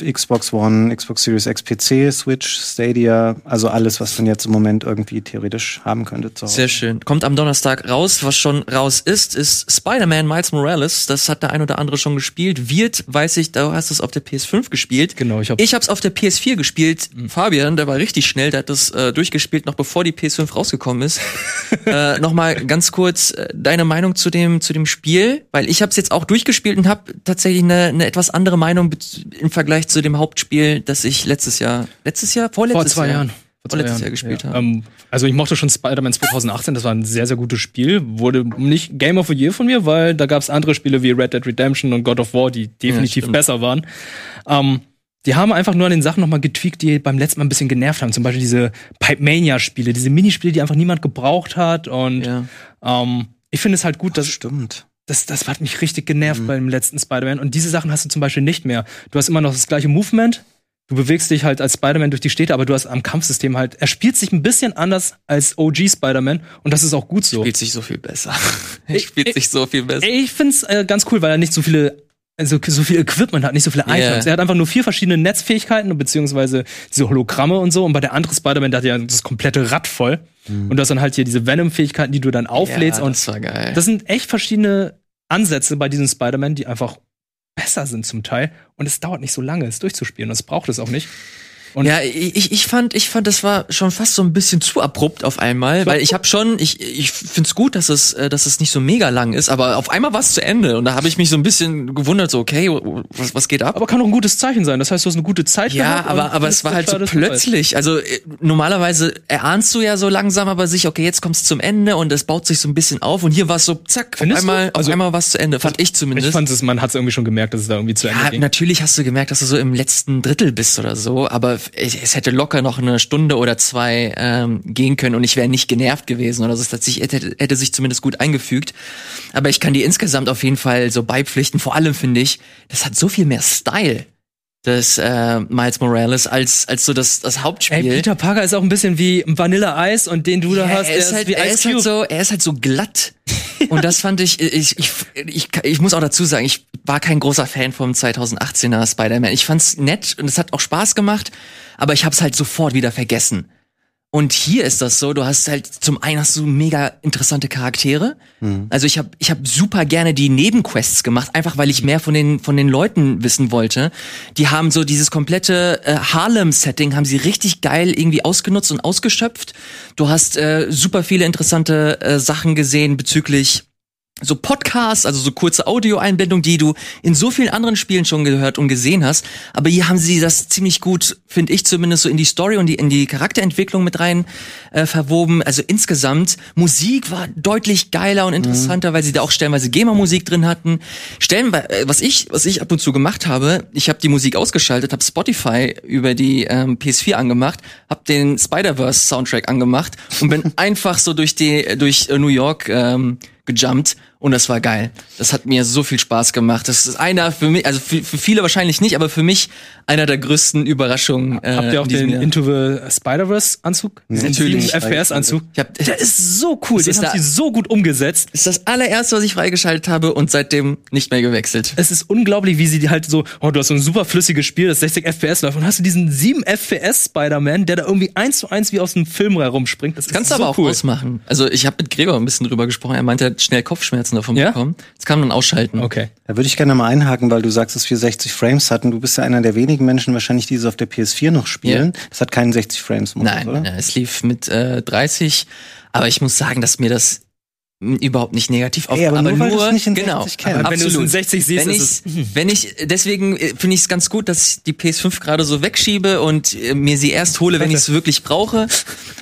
Speaker 1: PS5, Xbox One, Xbox Series X, PC, Switch, Stadia, also alles, was man jetzt im Moment irgendwie theoretisch haben könnte. Zu Hause.
Speaker 3: Sehr schön. Kommt am Donnerstag raus. Was schon raus ist, ist Spider-Man Miles Morales. Das hat der ein oder andere schon gespielt. Wird, weiß ich, du hast es auf der PS5 gespielt.
Speaker 2: Genau, ich hab-
Speaker 3: Ich hab's auf der PS4 gespielt. Fabian, der war richtig schnell, der hat das äh, durchgespielt, noch bevor die PS5 rausgekommen ist. äh, Nochmal ganz kurz äh, deine Meinung zu dem, zu dem Spiel, weil ich hab's jetzt auch durchgespielt und habe tatsächlich eine, eine etwas andere Meinung im Vergleich zu dem Hauptspiel, das ich letztes Jahr, letztes Jahr, vorletztes
Speaker 2: Vor zwei
Speaker 3: Jahr,
Speaker 2: Jahren. Vor Jahren.
Speaker 3: Jahr gespielt
Speaker 2: ja.
Speaker 3: habe.
Speaker 2: Ähm, also ich mochte schon Spider-Man 2018, das war ein sehr, sehr gutes Spiel. Wurde nicht Game of the Year von mir, weil da gab es andere Spiele wie Red Dead Redemption und God of War, die definitiv
Speaker 3: stimmt.
Speaker 2: besser waren. Ähm, die haben einfach nur an den Sachen nochmal getweakt, die beim letzten Mal ein bisschen genervt haben. Zum Beispiel diese Pipe Mania-Spiele, diese Minispiele, die einfach niemand gebraucht hat. Und
Speaker 3: Ja.
Speaker 2: Ähm, ich finde es halt gut,
Speaker 1: Das
Speaker 2: dass
Speaker 1: stimmt.
Speaker 2: das, das hat mich richtig genervt beim letzten Spider-Man. Und diese Sachen hast du zum Beispiel nicht mehr. Du hast immer noch das gleiche Movement. Du bewegst dich halt als Spider-Man durch die Städte, aber du hast am Kampfsystem halt, er spielt sich ein bisschen anders als OG Spider-Man und das ist auch gut so.
Speaker 3: Spielt sich so viel besser. er spielt
Speaker 2: ich-
Speaker 3: sich so viel besser.
Speaker 2: Ich find's äh, ganz cool, weil er nicht so viele, also so viel Equipment hat, nicht so viele Items. Er hat einfach nur vier verschiedene Netzfähigkeiten, beziehungsweise diese Hologramme und so. Und bei der andere Spider-Man, der hat ja das komplette Rad voll. Und du hast dann halt hier diese Venom-Fähigkeiten, die du dann auflädst.
Speaker 3: ja,
Speaker 2: und
Speaker 3: das war geil.
Speaker 2: das sind echt verschiedene Ansätze bei diesem Spider-Man, die einfach besser sind zum Teil. Und es dauert nicht so lange, es durchzuspielen. Und es braucht es auch nicht. Und
Speaker 3: ja, ich, ich fand, ich fand, das war schon fast so ein bisschen zu abrupt auf einmal, weil ich habe schon, ich, ich find's gut, dass es, äh, dass es nicht so mega lang ist, aber auf einmal war es zu Ende und da habe ich mich so ein bisschen gewundert, so okay, was, was geht ab?
Speaker 2: aber kann auch ein gutes Zeichen sein. Das heißt, du hast eine gute Zeit
Speaker 3: ja,
Speaker 2: gehabt.
Speaker 3: aber,
Speaker 2: und
Speaker 3: aber es war halt so plötzlich. Also äh, normalerweise erahnst du ja so langsam aber sich, okay, jetzt kommt's zum Ende und es baut sich so ein bisschen auf und hier war es so, zack, auf
Speaker 2: Findest du?
Speaker 3: einmal,
Speaker 2: Also-
Speaker 3: auf einmal war es zu Ende, fand ich zumindest.
Speaker 2: Ich fand es, man hat es irgendwie schon gemerkt, dass es da irgendwie zu Ende
Speaker 3: Ja,
Speaker 2: ging.
Speaker 3: natürlich hast du gemerkt, dass du so im letzten Drittel bist oder so, aber es, hätte locker noch eine Stunde oder zwei ähm, gehen können und ich wäre nicht genervt gewesen oder so. Es hätte, hätte sich zumindest gut eingefügt. Aber ich kann dir insgesamt auf jeden Fall so beipflichten. Vor allem finde ich, das hat so viel mehr Style. Das äh, Miles Morales als als so das das Hauptspiel.
Speaker 2: Ey, Peter Parker ist auch ein bisschen wie Vanilla Ice und den du da
Speaker 3: Ja,
Speaker 2: hast,
Speaker 3: er ist, halt,
Speaker 2: wie
Speaker 3: er, ist halt so, er ist halt so glatt. Und das fand ich, ich, ich, ich, ich muss auch dazu sagen, ich war kein großer Fan vom 2018er Spider-Man. Ich fand's nett und es hat auch Spaß gemacht, aber ich hab's halt sofort wieder vergessen. Und hier ist das so, du hast halt zum einen hast du mega interessante Charaktere. Also ich habe ich hab super gerne die Nebenquests gemacht, einfach weil ich mehr von den von den Leuten wissen wollte. Die haben so dieses komplette äh, Harlem-Setting haben sie richtig geil irgendwie ausgenutzt und ausgeschöpft. Du hast äh, super viele interessante äh, Sachen gesehen bezüglich so Podcasts, also so kurze Audioeinblendungen, die du in so vielen anderen Spielen schon gehört und gesehen hast. Aber hier haben sie das ziemlich gut, finde ich zumindest, so in die Story und die, in die Charakterentwicklung mit rein äh, verwoben. Also insgesamt, Musik war deutlich geiler und interessanter, weil sie da auch stellenweise GEMA-Musik drin hatten. Stellenweise, äh, was ich, was ich ab und zu gemacht habe, ich habe die Musik ausgeschaltet, habe Spotify über die ähm, PS4 angemacht, habe den Spider-Verse-Soundtrack angemacht und bin einfach so durch die, durch äh, New York ähm, gejumpt und das war geil. Das hat mir so viel Spaß gemacht. Das ist einer für mich, also für, für viele wahrscheinlich nicht, aber für mich einer der größten Überraschungen. Äh,
Speaker 2: Habt ihr auch den
Speaker 3: Jahr.
Speaker 2: Into the Spider-Verse-Anzug? Diesen
Speaker 3: Natürlich.
Speaker 2: 7 FPS-Anzug.
Speaker 3: Ich hab,
Speaker 2: Der ist so cool,
Speaker 3: Das
Speaker 2: den
Speaker 3: ist
Speaker 2: haben
Speaker 3: da-
Speaker 2: sie so gut umgesetzt.
Speaker 3: ist das allererste, was ich freigeschaltet habe und seitdem nicht mehr gewechselt.
Speaker 2: Es ist unglaublich, wie sie halt so, oh, du hast so ein super flüssiges Spiel, das 60 FPS läuft und hast du diesen 7 FPS Spider-Man, der da irgendwie eins zu eins wie aus einem Film herumspringt. Das ist
Speaker 3: Kannst du
Speaker 2: so
Speaker 3: aber auch
Speaker 2: cool.
Speaker 3: ausmachen. Also ich habe mit Gregor ein bisschen drüber gesprochen. Er meinte, er hat schnell Kopfschmerzen davon
Speaker 2: Ja?
Speaker 3: bekommen. Das kann man ausschalten.
Speaker 2: Okay.
Speaker 1: Da würde ich gerne mal einhaken, weil du sagst, dass wir 60 Frames hatten. Du bist ja einer der wenigen Menschen wahrscheinlich, die es auf der PS4 noch spielen. Das hat keinen 60 Frames Modus,
Speaker 3: Nein,
Speaker 1: oder?
Speaker 3: nein, es lief mit äh, 30, aber ich muss sagen, dass mir das überhaupt nicht negativ auf,
Speaker 1: Ey, aber nur, weil du's nicht in
Speaker 3: genau,
Speaker 1: 60 kennst.
Speaker 2: Aber wenn du es in 60 siehst,
Speaker 3: wenn
Speaker 2: ist
Speaker 3: ich, wenn ich, deswegen äh, finde ich es ganz gut, dass ich die PS5 gerade so wegschiebe und äh, mir sie erst hole, wenn ich es wirklich brauche.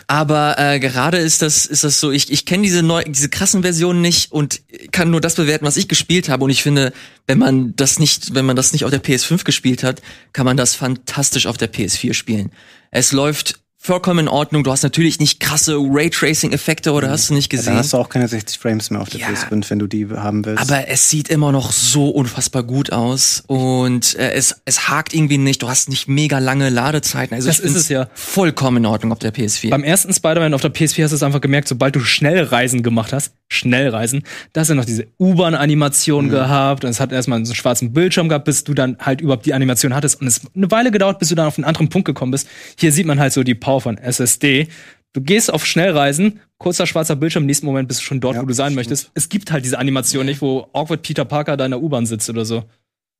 Speaker 3: Aber äh, gerade ist das, ist das so, ich, ich kenne diese neu, diese krassen Versionen nicht und kann nur das bewerten, was ich gespielt habe. Und ich finde, wenn man das nicht, wenn man das nicht auf der PS5 gespielt hat, kann man das fantastisch auf der PS4 spielen. Es läuft vollkommen in Ordnung. Du hast natürlich nicht krasse Raytracing-Effekte oder hast du nicht
Speaker 1: Ja,
Speaker 3: gesehen.
Speaker 1: da hast du auch keine 60 Frames mehr auf der
Speaker 3: Ja.
Speaker 1: PS5, wenn du die haben willst.
Speaker 3: Aber es sieht immer noch so unfassbar gut aus und äh, es, es hakt irgendwie nicht. Du hast nicht mega lange Ladezeiten. Also
Speaker 2: Das
Speaker 3: ich
Speaker 2: ist es ja.
Speaker 3: vollkommen in Ordnung auf der PS4.
Speaker 2: Beim ersten Spider-Man auf der PS4 hast du es einfach gemerkt, sobald du Schnellreisen gemacht hast, Schnellreisen. Da hast du noch diese U-Bahn-Animation mhm. gehabt und es hat erstmal so einen schwarzen Bildschirm gehabt, bis du dann halt überhaupt die Animation hattest und es eine Weile gedauert, bis du dann auf einen anderen Punkt gekommen bist. Hier sieht man halt so die Power von SSD. Du gehst auf Schnellreisen, kurzer schwarzer Bildschirm, im nächsten Moment bist du schon dort, ja, wo du sein möchtest. Es gibt halt diese Animation nicht, wo awkward Peter Parker da in der U-Bahn sitzt oder so.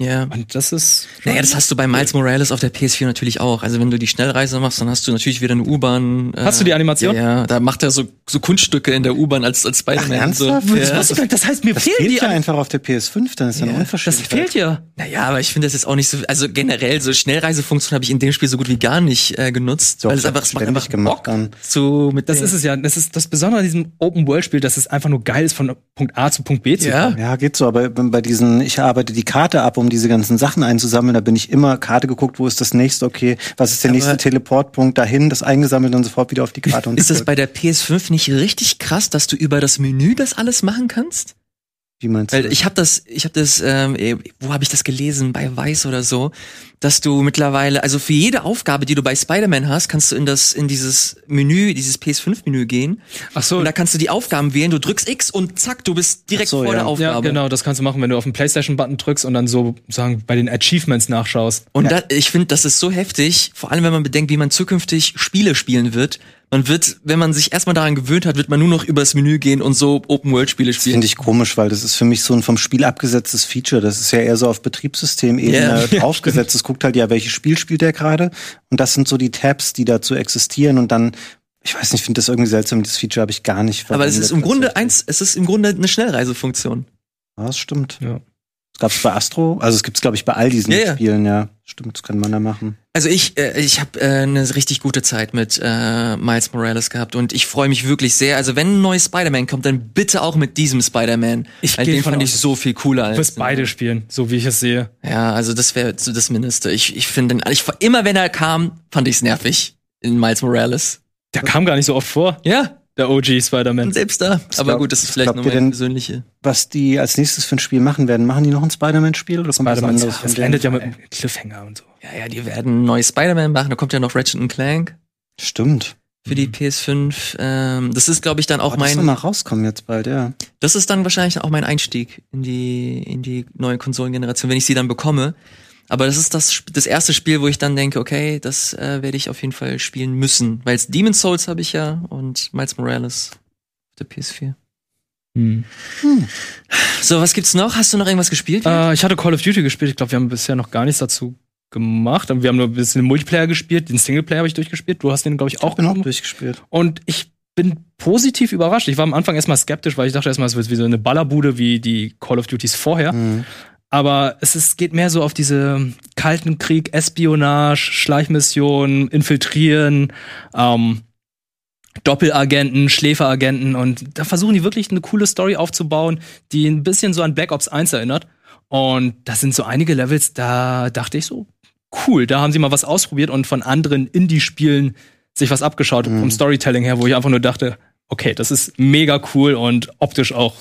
Speaker 3: Ja.
Speaker 2: Und das ist.
Speaker 3: Naja, das hast du bei Miles Morales auf der PS4 natürlich auch. Also wenn du die Schnellreise machst, dann hast du natürlich wieder eine U-Bahn.
Speaker 2: Äh, hast du die Animation?
Speaker 3: Ja, ja, da macht er so, so Kunststücke in der U-Bahn als, als Spider-Man.
Speaker 1: So.
Speaker 3: Ja.
Speaker 1: Das, das, heißt, mir das fehlen fehlt die ja einfach auf der PS5, dann ist ja, ja
Speaker 2: Das fehlt ja.
Speaker 3: Naja, aber ich finde das jetzt auch nicht so, also generell so Schnellreisefunktion habe ich in dem Spiel so gut wie gar nicht äh, genutzt.
Speaker 1: So, weil es einfach, es macht einfach gemacht Bock. Dann.
Speaker 2: So mit das ist es ja, das ist das Besondere an diesem Open-World-Spiel, dass es einfach nur geil ist, von Punkt A zu Punkt B zu
Speaker 1: kommen. Ja, geht so, aber bei diesen, ich arbeite die Karte ab, um diese ganzen Sachen einzusammeln. Da bin ich immer Karte geguckt, wo ist das nächste, okay, was ist der Aber nächste Teleportpunkt dahin, das eingesammelt und sofort wieder auf die Karte. Und
Speaker 3: ist das bei der PS5 nicht richtig krass, dass du über das Menü das alles machen kannst?
Speaker 1: Wie meinst du?
Speaker 3: Weil ich habe das, ich habe das, ähm, eh, wo habe ich das gelesen? Bei Weiß oder so, dass du mittlerweile, also für jede Aufgabe, die du bei Spider-Man hast, kannst du in das, in dieses Menü, dieses PS5-Menü gehen. Ach so. Und da kannst du die Aufgaben wählen. Du drückst X und zack, du bist direkt so, vor ja. der Aufgabe. Ja,
Speaker 2: genau, das kannst du machen, wenn du auf den PlayStation-Button drückst und dann so sagen bei den Achievements nachschaust.
Speaker 3: Und
Speaker 2: ja.
Speaker 3: da, ich finde, das ist so heftig, vor allem wenn man bedenkt, wie man zukünftig Spiele spielen wird man wird, wenn man sich erstmal daran gewöhnt hat, wird man nur noch übers Menü gehen und so Open-World-Spiele spielen.
Speaker 1: Finde ich komisch, weil das ist für mich so ein vom Spiel abgesetztes Feature. Das ist ja eher so auf Betriebssystem-Ebene yeah. draufgesetzt. Es guckt halt ja, welches Spiel spielt der gerade. Und das sind so die Tabs, die dazu existieren und dann ich weiß nicht, ich finde das irgendwie seltsam, dieses Feature habe ich gar nicht
Speaker 3: Aber es ist im Grunde eins, es ist im Grunde eine Schnellreisefunktion.
Speaker 1: Ja, das stimmt. Ja. Gab es bei Astro, also es gibt es, glaube ich, bei all diesen ja, Spielen, ja. Stimmt, das kann man da machen.
Speaker 3: Also ich, äh, ich habe äh, eine richtig gute Zeit mit äh, Miles Morales gehabt und ich freue mich wirklich sehr. Also wenn ein neues Spider-Man kommt, dann bitte auch mit diesem Spider-Man. Ich Weil den fand ich so viel cooler.
Speaker 2: als. Du wirst beide spielen, so wie ich es sehe.
Speaker 3: Ja, also das wäre so das Mindeste. Ich, ich finde, ich, immer wenn er kam, fand ich es nervig in Miles Morales.
Speaker 2: Der kam gar nicht so oft vor.
Speaker 3: Ja,
Speaker 2: der OG Spider-Man.
Speaker 3: Selbst da.
Speaker 1: Was Aber gut, das ist vielleicht nur mein persönliche. Was die als nächstes für ein Spiel machen werden, machen die noch ein Spider-Man-Spiel oder
Speaker 2: kommt Spider-Man? Das, das endet ja mit einem Cliffhanger und so.
Speaker 3: Ja, ja, die werden ein neues Spider-Man machen. Da kommt ja noch Ratchet Clank.
Speaker 1: Stimmt.
Speaker 3: Für die PS5. Ähm, das ist, glaube ich, dann auch oh, mein. Das
Speaker 1: soll mal rauskommen jetzt bald, ja.
Speaker 3: Das ist dann wahrscheinlich auch mein Einstieg in die in die neue Konsolengeneration, wenn ich sie dann bekomme. Aber das ist das, das erste Spiel, wo ich dann denke, okay, das äh, werde ich auf jeden Fall spielen müssen. Weil Demon's Souls habe ich ja und Miles Morales auf der PS4. Hm. Hm. So, was gibt's noch? Hast du noch irgendwas gespielt?
Speaker 2: Äh, ich hatte Call of Duty gespielt. Ich glaube, wir haben bisher noch gar nichts dazu gemacht. Wir haben nur ein bisschen den Multiplayer gespielt. Den Singleplayer habe ich durchgespielt. Du hast den, glaube ich, auch
Speaker 1: ich auch durchgespielt.
Speaker 2: Und ich bin positiv überrascht. Ich war am Anfang erstmal skeptisch, weil ich dachte erstmal, es wird wie so eine Ballerbude wie die Call of Duties vorher. Mhm. Aber es ist, geht mehr so auf diese kalten Krieg, Espionage, Schleichmission, Infiltrieren, ähm, Doppelagenten, Schläferagenten und da versuchen die wirklich eine coole Story aufzubauen, die ein bisschen so an Black Ops 1 erinnert. Und das sind so einige Levels, da dachte ich so, cool, da haben sie mal was ausprobiert und von anderen Indie-Spielen sich was abgeschaut mhm. vom Storytelling her, wo ich einfach nur dachte, okay, das ist mega cool und optisch auch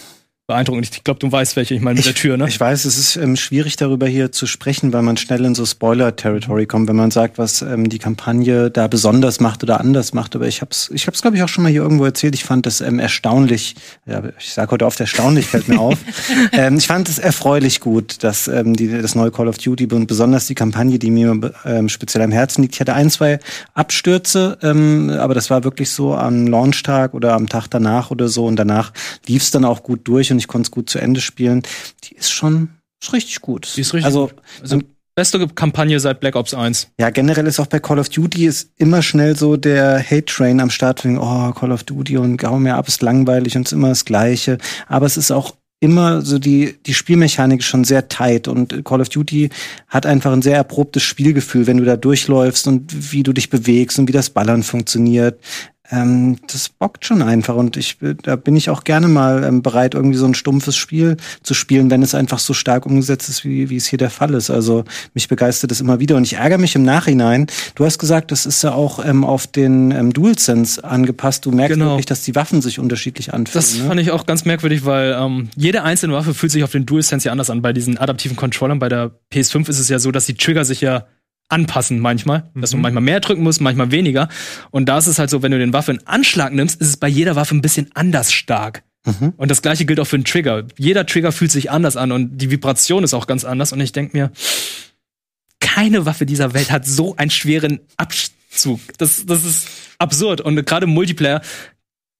Speaker 2: beeindruckend. Ich glaube, du weißt, welche ich meine mit der Tür, ne?
Speaker 1: Ich weiß, es ist ähm, schwierig darüber hier zu sprechen, weil man schnell in so Spoiler-Territory kommt, wenn man sagt, was ähm, die Kampagne da besonders macht oder anders macht. Aber ich habe es, ich hab's, glaube ich, auch schon mal hier irgendwo erzählt. Ich fand das ähm, erstaunlich, ja, ich sage heute oft erstaunlich, fällt mir auf. ähm, ich fand es erfreulich gut, dass ähm, die, das neue Call of Duty und besonders die Kampagne, die mir ähm, speziell am Herzen liegt. Ich hatte ein, zwei Abstürze, ähm, aber das war wirklich so am Launchtag oder am Tag danach oder so. Und danach lief es dann auch gut durch und ich konnte es gut zu Ende spielen. Die ist schon ist richtig gut.
Speaker 2: Die ist richtig also, gut. Also, beste Kampagne seit Black Ops 1.
Speaker 1: Ja, generell ist auch bei Call of Duty ist immer schnell so der Hate-Train am Start, wegen, oh, Call of Duty und gau mir ab, ist langweilig und ist immer das Gleiche. Aber es ist auch immer so die, die Spielmechanik schon sehr tight und Call of Duty hat einfach ein sehr erprobtes Spielgefühl, wenn du da durchläufst und wie du dich bewegst und wie das Ballern funktioniert ähm, das bockt schon einfach und ich da bin ich auch gerne mal ähm, bereit, irgendwie so ein stumpfes Spiel zu spielen, wenn es einfach so stark umgesetzt ist, wie, wie es hier der Fall ist. Also mich begeistert es immer wieder und ich ärgere mich im Nachhinein. Du hast gesagt, das ist ja auch ähm, auf den ähm, DualSense angepasst. Du merkst genau. wirklich, dass die Waffen sich unterschiedlich anfühlen.
Speaker 2: Das ne? fand ich auch ganz merkwürdig, weil ähm, jede einzelne Waffe fühlt sich auf den DualSense ja anders an. Bei diesen adaptiven Controllern bei der PS5 ist es ja so, dass die Trigger sich ja anpassen manchmal, dass du mhm. manchmal mehr drücken musst, manchmal weniger. Und da ist es halt so, wenn du den Waffe in Anschlag nimmst, ist es bei jeder Waffe ein bisschen anders stark. Mhm. Und das gleiche gilt auch für den Trigger. Jeder Trigger fühlt sich anders an und die Vibration ist auch ganz anders. Und ich denke mir, keine Waffe dieser Welt hat so einen schweren Abzug. Das, das ist absurd. Und gerade im Multiplayer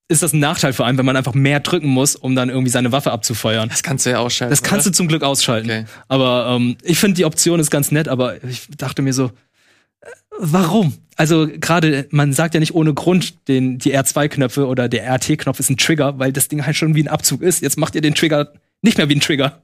Speaker 2: ist das ein Nachteil vor allem, wenn man einfach mehr drücken muss, um dann irgendwie seine Waffe abzufeuern.
Speaker 3: Das kannst du ja ausschalten.
Speaker 2: Das kannst
Speaker 3: oder?
Speaker 2: du zum Glück ausschalten.
Speaker 3: Okay.
Speaker 2: Aber ähm, ich finde die Option ist ganz nett, aber ich dachte mir so, äh, warum? Also gerade, man sagt ja nicht ohne Grund, den, die R2-Knöpfe oder der RT-Knopf ist ein Trigger, weil das Ding halt schon wie ein Abzug ist. Jetzt macht ihr den Trigger nicht mehr wie ein Trigger.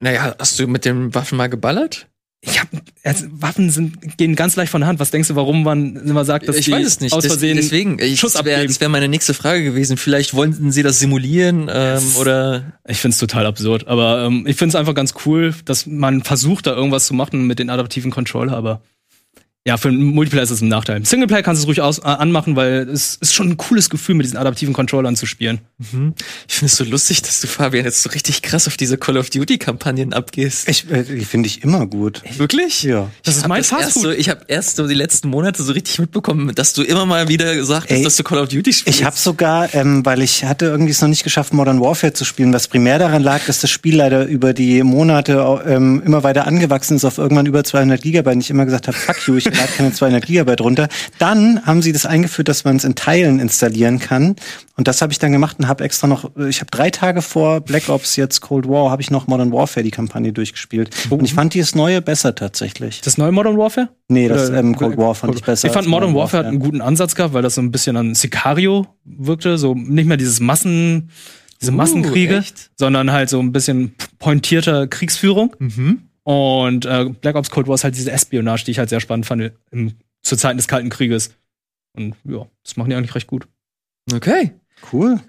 Speaker 3: Naja, hast du mit den Waffen mal geballert?
Speaker 2: Ich hab, also Waffen sind, gehen ganz leicht von der Hand. Was denkst du, warum man immer sagt, dass
Speaker 3: ich
Speaker 2: die
Speaker 3: weiß es nicht.
Speaker 2: aus Versehen
Speaker 3: Deswegen, ich,
Speaker 2: Schuss
Speaker 3: das wäre
Speaker 2: abgeben?
Speaker 3: wär meine nächste Frage gewesen. Vielleicht wollten sie das simulieren ähm, oder
Speaker 2: Ich find's total absurd. Aber ähm, ich find's einfach ganz cool, dass man versucht, da irgendwas zu machen mit den adaptiven Controller, aber ja, für einen Multiplayer ist es ein Nachteil. Im Singleplayer kannst du es ruhig aus, äh, anmachen, weil es ist schon ein cooles Gefühl, mit diesen adaptiven Controllern zu spielen.
Speaker 3: ich finde es so lustig, dass du Fabian jetzt so richtig krass auf diese Call of Duty Kampagnen abgehst.
Speaker 1: Ich, äh, die finde ich immer gut.
Speaker 3: Wirklich?
Speaker 1: Ja.
Speaker 2: Das ist mein Fastfood.
Speaker 3: So, ich habe erst so die letzten Monate so richtig mitbekommen, dass du immer mal wieder gesagt hast,
Speaker 1: Ey,
Speaker 3: dass du Call of Duty spielst.
Speaker 1: Ich habe sogar, ähm, weil ich hatte irgendwie es noch nicht geschafft, Modern Warfare zu spielen, was primär daran lag, dass das Spiel leider über die Monate ähm, immer weiter angewachsen ist auf irgendwann über 200 Gigabyte. Und ich immer gesagt habe, fuck you, ich lade keine 200 Gigabyte runter. Dann haben sie das eingeführt, dass man es in Teilen installieren kann. Und das habe ich dann gemacht und habe extra noch, ich habe drei Tage vor Black Ops jetzt Cold War, habe ich noch Modern Warfare die Kampagne durchgespielt. Und ich fand dieses neue besser tatsächlich.
Speaker 2: Das neue Modern Warfare?
Speaker 1: Nee, das ähm, Cold War fand ich besser.
Speaker 2: Ich fand
Speaker 1: als
Speaker 2: Modern Warfare hat einen guten Ansatz gehabt, weil das so ein bisschen an Sicario wirkte, so nicht mehr dieses Massen, diese
Speaker 3: Uh,
Speaker 2: Massenkriege,
Speaker 3: echt?
Speaker 2: sondern halt so ein bisschen pointierter Kriegsführung. Und äh, Black Ops Cold War ist halt diese Espionage, die ich halt sehr spannend fand im, zu Zeiten des Kalten Krieges. Und ja, das machen die eigentlich recht gut.
Speaker 3: Okay.
Speaker 1: Cool.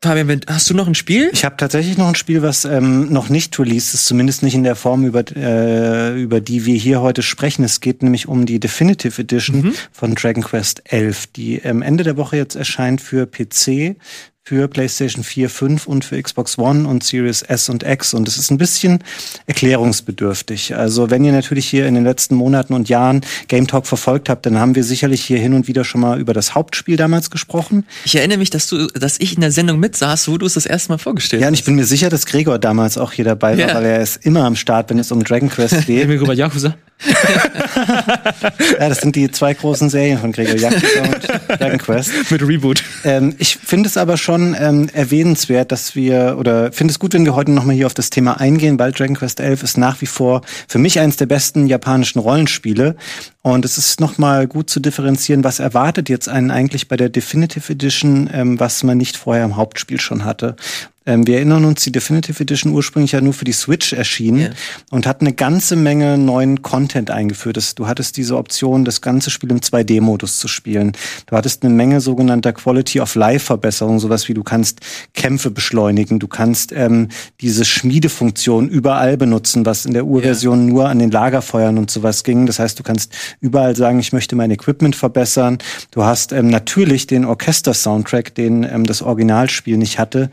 Speaker 3: Fabian, wenn, hast du noch ein Spiel?
Speaker 1: Ich habe tatsächlich noch ein Spiel, was ähm, noch nicht released ist, zumindest nicht in der Form, über, äh, über die wir hier heute sprechen. Es geht nämlich um die Definitive Edition von Dragon Quest 11, die ähm, Ende der Woche jetzt erscheint für PC, für PlayStation 4, 5 und für Xbox One und Series S und X. Und es ist ein bisschen erklärungsbedürftig. Also wenn ihr natürlich hier in den letzten Monaten und Jahren Game Talk verfolgt habt, dann haben wir sicherlich hier hin und wieder schon mal über das Hauptspiel damals gesprochen.
Speaker 3: Ich erinnere mich, dass du, dass ich in der Sendung mitsaß, wo du es das erste Mal vorgestellt
Speaker 1: Ja, und
Speaker 3: hast.
Speaker 1: ich bin mir sicher, dass Gregor damals auch hier dabei war,
Speaker 3: Ja.
Speaker 1: weil er ist immer am Start, wenn es um Dragon Quest geht.
Speaker 2: wir über Yakuza?
Speaker 1: ja, das sind die zwei großen Serien von Gregor, Yakuza und Dragon Quest.
Speaker 2: Mit Reboot.
Speaker 1: Ähm, ich finde es aber schon ähm, erwähnenswert, dass wir, oder finde es gut, wenn wir heute nochmal hier auf das Thema eingehen, weil Dragon Quest 11 ist nach wie vor für mich eines der besten japanischen Rollenspiele. Und es ist nochmal gut zu differenzieren, was erwartet jetzt einen eigentlich bei der Definitive Edition, ähm, was man nicht vorher im Hauptspiel schon hatte. Ähm, wir erinnern uns, die Definitive Edition ursprünglich ja nur für die Switch erschienen
Speaker 3: Ja.
Speaker 1: und hat eine ganze Menge neuen Content eingeführt. Das- Du hattest diese Option, das ganze Spiel im 2D-Modus zu spielen. Du hattest eine Menge sogenannter Quality of Life-Verbesserungen, sowas wie du kannst Kämpfe beschleunigen, du kannst ähm, diese Schmiedefunktion überall benutzen, was in der Urversion nur an den Lagerfeuern und sowas ging. Das heißt, du kannst überall sagen, ich möchte mein Equipment verbessern. Du hast ähm, natürlich den Orchester-Soundtrack, den ähm, das Originalspiel nicht hatte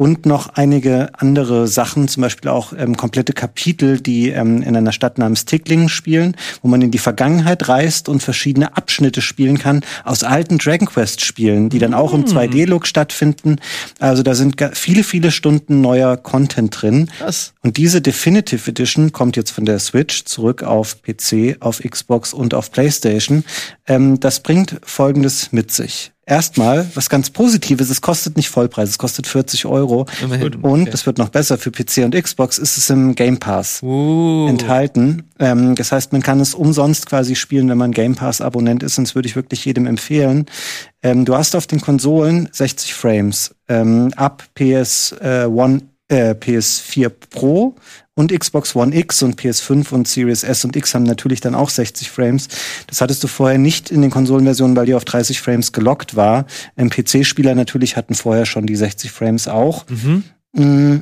Speaker 1: und noch einige andere Sachen, zum Beispiel auch ähm, komplette Kapitel, die ähm, in einer Stadt namens Ticklingen spielen, wo man in die Vergangenheit reist und verschiedene Abschnitte spielen kann aus alten Dragon Quest Spielen, die dann auch im 2D-Look stattfinden. Also da sind viele, viele Stunden neuer Content drin.
Speaker 3: Krass.
Speaker 1: Und diese Definitive Edition kommt jetzt von der Switch zurück auf PC, auf Xbox und auf PlayStation. Ähm, das bringt Folgendes mit sich. Erstmal, was ganz Positives, es kostet nicht Vollpreis, es kostet 40 Euro.
Speaker 3: Immerhin.
Speaker 1: Und
Speaker 3: Okay.
Speaker 1: es wird noch besser, für PC und Xbox ist es im Game Pass
Speaker 3: Uh.
Speaker 1: enthalten. Ähm, das heißt, man kann es umsonst quasi spielen, wenn man Game Pass Abonnent ist. Und das würde ich wirklich jedem empfehlen. Ähm, du hast auf den Konsolen 60 Frames. Ähm, ab PS äh, One, äh, PS4 Pro und Xbox One X und PS5 und Series S und X haben natürlich dann auch 60 Frames. Das hattest du vorher nicht in den Konsolenversionen, weil die auf 30 Frames gelockt war. Ähm, PC-Spieler natürlich hatten vorher schon die 60 Frames auch. Mm,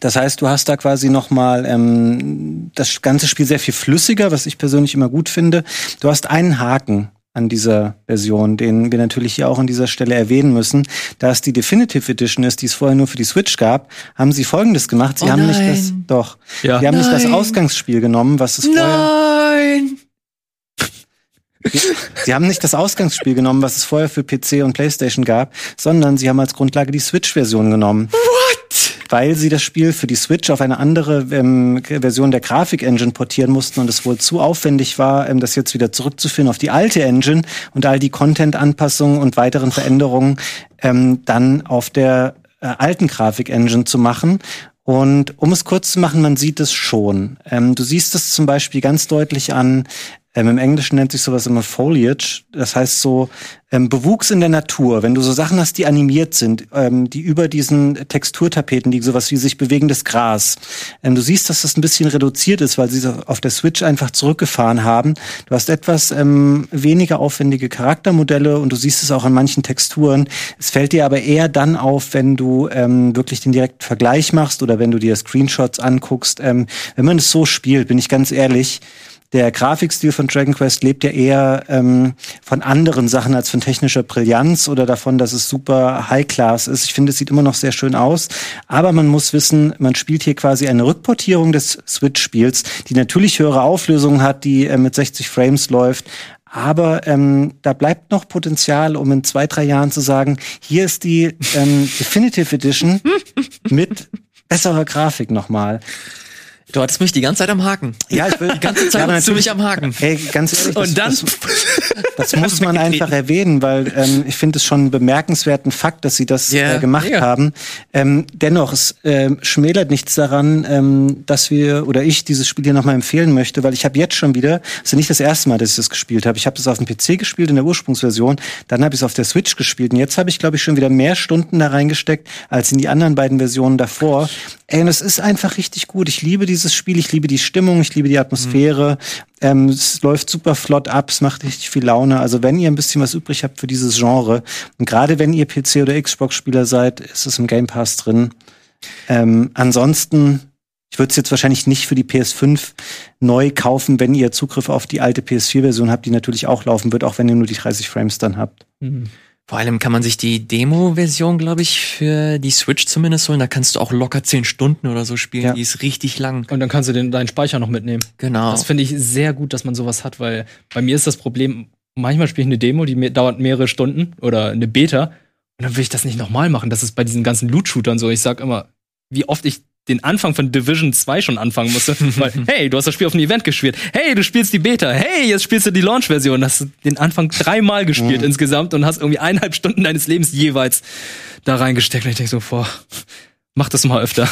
Speaker 1: Das heißt, du hast da quasi nochmal ähm, das ganze Spiel sehr viel flüssiger, was ich persönlich immer gut finde. Du hast einen Haken an dieser Version, den wir natürlich hier auch an dieser Stelle erwähnen müssen. Da es die Definitive Edition ist, die es vorher nur für die Switch gab, haben sie Folgendes gemacht. Sie
Speaker 3: Oh
Speaker 1: haben nicht das,
Speaker 3: nein.
Speaker 1: doch,
Speaker 2: Ja.
Speaker 1: die haben nicht das
Speaker 3: Nein.
Speaker 1: Ausgangsspiel genommen, was es vorher
Speaker 3: Nein!
Speaker 1: Sie haben nicht das Ausgangsspiel genommen, was es vorher für PC und PlayStation gab, sondern sie haben als Grundlage die Switch-Version genommen.
Speaker 3: What?
Speaker 1: Weil sie das Spiel für die Switch auf eine andere ähm, Version der Grafik-Engine portieren mussten und es wohl zu aufwendig war, ähm, das jetzt wieder zurückzuführen auf die alte Engine und all die Content-Anpassungen und weiteren Veränderungen ähm, dann auf der äh, alten Grafik-Engine zu machen. Und um es kurz zu machen, man sieht es schon. Ähm, du siehst es zum Beispiel ganz deutlich an ähm, Im Englischen nennt sich sowas immer Foliage. Das heißt so ähm, Bewuchs in der Natur. Wenn du so Sachen hast, die animiert sind, ähm, die über diesen Texturtapeten liegen, sowas wie sich bewegendes Gras. Ähm, du siehst, dass das ein bisschen reduziert ist, weil sie auf der Switch einfach zurückgefahren haben. Du hast etwas ähm, weniger aufwendige Charaktermodelle und du siehst es auch an manchen Texturen. Es fällt dir aber eher dann auf, wenn du ähm, wirklich den direkten Vergleich machst oder wenn du dir Screenshots anguckst. Wenn man es so spielt, bin ich ganz ehrlich, der Grafikstil von Dragon Quest lebt ja eher ähm, von anderen Sachen als von technischer Brillanz oder davon, dass es super High-Class ist. Ich finde, es sieht immer noch sehr schön aus. Aber man muss wissen, man spielt hier quasi eine Rückportierung des Switch-Spiels, die natürlich höhere Auflösungen hat, die äh, mit 60 Frames läuft. Aber ähm, da bleibt noch Potenzial, um in zwei, drei Jahren zu sagen, hier ist die ähm, Definitive Edition mit besserer Grafik nochmal.
Speaker 3: Du hattest mich die ganze Zeit am Haken.
Speaker 1: Ja, ich will
Speaker 3: die ganze Zeit
Speaker 1: ja,
Speaker 3: du mich am Haken.
Speaker 1: Hey, ganz ehrlich, das,
Speaker 3: Und dann
Speaker 1: das, das muss man einfach erwähnen, weil ähm, ich finde es schon einen bemerkenswerten Fakt, dass sie das
Speaker 3: Ja,
Speaker 1: äh, gemacht
Speaker 3: mega.
Speaker 1: haben. Ähm, dennoch, es ähm, schmälert nichts daran, ähm, dass wir oder ich dieses Spiel hier nochmal empfehlen möchte, weil ich habe jetzt schon wieder, es ist nicht das erste Mal, dass ich das gespielt habe. Ich habe das auf dem PC gespielt in der Ursprungsversion, dann habe ich es auf der Switch gespielt und jetzt habe ich, glaube ich, schon wieder mehr Stunden da reingesteckt als in die anderen beiden Versionen davor. Ey, und es ist einfach richtig gut. Ich liebe dieses Spiel, ich liebe die Stimmung, ich liebe die Atmosphäre. Ähm, es läuft super flott ab, es macht richtig viel Laune. Also wenn ihr ein bisschen was übrig habt für dieses Genre und gerade wenn ihr PC oder Xbox-Spieler seid, ist es im Game Pass drin. Ähm, ansonsten, ich würde es jetzt wahrscheinlich nicht für die PS5 neu kaufen, wenn ihr Zugriff auf die alte PS4-Version habt, die natürlich auch laufen wird, auch wenn ihr nur die 30 Frames dann habt.
Speaker 3: Vor allem kann man sich die Demo-Version, glaube ich, für die Switch zumindest holen. Da kannst du auch locker zehn Stunden oder so spielen.
Speaker 1: Ja.
Speaker 3: Die ist richtig lang.
Speaker 2: Und dann kannst du den, deinen Speicher noch mitnehmen.
Speaker 3: Genau.
Speaker 2: Das finde ich sehr gut, dass man sowas hat, weil bei mir ist das Problem, manchmal spiele ich eine Demo, die mir dauert mehrere Stunden oder eine Beta und dann will ich das nicht nochmal machen. Das ist bei diesen ganzen Loot-Shootern so. Ich sag immer, wie oft ich den Anfang von Division 2 schon anfangen musste, weil, hey, du hast das Spiel auf einem Event gespielt. Hey, du spielst die Beta. Hey, jetzt spielst du die Launch-Version. Hast du den Anfang dreimal gespielt insgesamt und hast irgendwie eineinhalb Stunden deines Lebens jeweils da reingesteckt. Und ich denke so, boah, mach das mal öfter.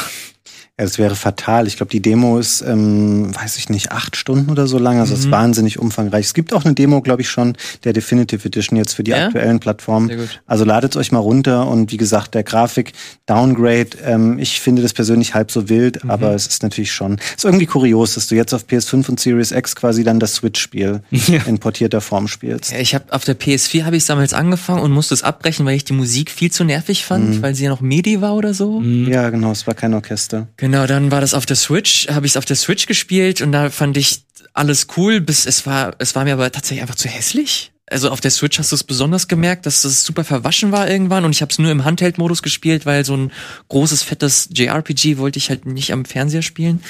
Speaker 1: Ja, das wäre fatal. Ich glaube, die Demo ist, ähm, weiß ich nicht, acht Stunden oder so lang. Also es ist wahnsinnig umfangreich. Es gibt auch eine Demo, glaube ich, schon der Definitive Edition jetzt für die
Speaker 3: Ja?
Speaker 1: aktuellen Plattformen.
Speaker 3: Sehr gut.
Speaker 1: Also ladet euch mal runter und wie gesagt, der Grafik Downgrade, ähm, ich finde das persönlich halb so wild,
Speaker 3: Mhm.
Speaker 1: aber es ist natürlich schon, ist irgendwie kurios, dass du jetzt auf PS5 und Series X quasi dann das Switch-Spiel in portierter Form spielst.
Speaker 3: Ja, ich habe auf der PS4 habe ich damals angefangen und musste es abbrechen, weil ich die Musik viel zu nervig fand, weil sie ja noch MIDI war oder so.
Speaker 1: Ja, genau, es war kein Orchester.
Speaker 3: Genau, dann war das auf der Switch, habe ich es auf der Switch gespielt und da fand ich alles cool, bis es war, es war mir aber tatsächlich einfach zu hässlich. Also auf der Switch hast du es besonders gemerkt, dass das super verwaschen war irgendwann und ich habe es nur im Handheld-Modus gespielt, weil so ein großes, fettes JRPG wollte ich halt nicht am Fernseher spielen.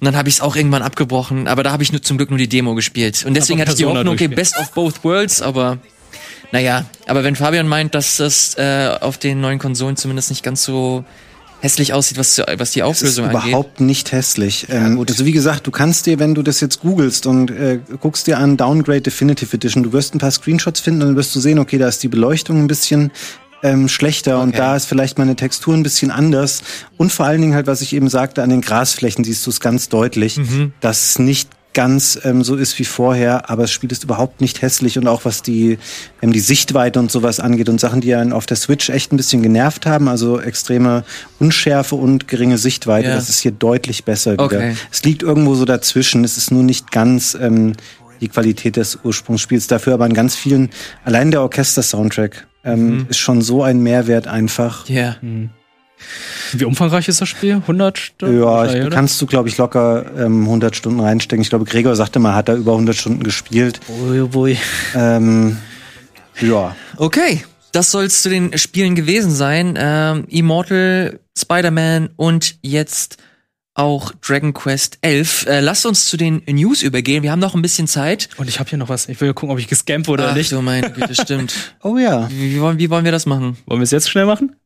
Speaker 3: Und dann habe ich es auch irgendwann abgebrochen, aber da habe ich nur, zum Glück nur die Demo gespielt. Und deswegen hatte ich die Hoffnung, okay, best of both worlds, aber naja, aber wenn Fabian meint, dass das äh, auf den neuen Konsolen zumindest nicht ganz so hässlich aussieht, was, was die
Speaker 1: Es ist
Speaker 3: Auflösung angeht.
Speaker 1: überhaupt nicht hässlich. ähm, also wie gesagt, du kannst dir, wenn du das jetzt googelst und äh, guckst dir an Downgrade Definitive Edition, du wirst ein paar Screenshots finden und dann wirst du sehen, okay, da ist die Beleuchtung ein bisschen ähm, schlechter und
Speaker 3: Okay.
Speaker 1: da ist vielleicht meine Textur ein bisschen anders. Und vor allen Dingen halt, was ich eben sagte, an den Grasflächen siehst du es ganz deutlich,
Speaker 3: Mhm.
Speaker 1: dass es nicht ganz ähm, so ist wie vorher, aber das Spiel ist überhaupt nicht hässlich und auch was die, ähm, die Sichtweite und sowas angeht und Sachen, die einen auf der Switch echt ein bisschen genervt haben, also extreme Unschärfe und geringe Sichtweite,
Speaker 3: Ja.
Speaker 1: das ist hier deutlich besser wieder.
Speaker 3: Okay.
Speaker 1: Es liegt irgendwo so dazwischen, es ist nur nicht ganz ähm, die Qualität des Ursprungsspiels, dafür aber an ganz vielen, allein der Orchester-Soundtrack ähm, ist schon so ein Mehrwert einfach.
Speaker 3: Ja.
Speaker 2: Wie umfangreich ist das Spiel? 100 Stunden?
Speaker 1: Ja, ich,
Speaker 2: oder?
Speaker 1: kannst du, glaube ich, locker ähm, 100 Stunden reinstecken. Ich glaube, Gregor sagte mal, hat er über 100 Stunden gespielt.
Speaker 2: Ui, ui.
Speaker 1: Ähm, ja.
Speaker 3: Okay, das soll's zu den Spielen gewesen sein. Ähm, Immortal, Spider-Man und jetzt auch Dragon Quest 11. Äh, lasst uns zu den News übergehen. Wir haben noch ein bisschen Zeit.
Speaker 2: Und ich habe hier noch was. Ich will gucken, ob ich gescampt wurde
Speaker 3: Ach,
Speaker 2: oder nicht.
Speaker 3: so meine Güte, stimmt.
Speaker 1: Oh ja.
Speaker 3: Wie, wie, wollen, wie wollen wir das machen?
Speaker 2: Wollen wir es jetzt schnell machen?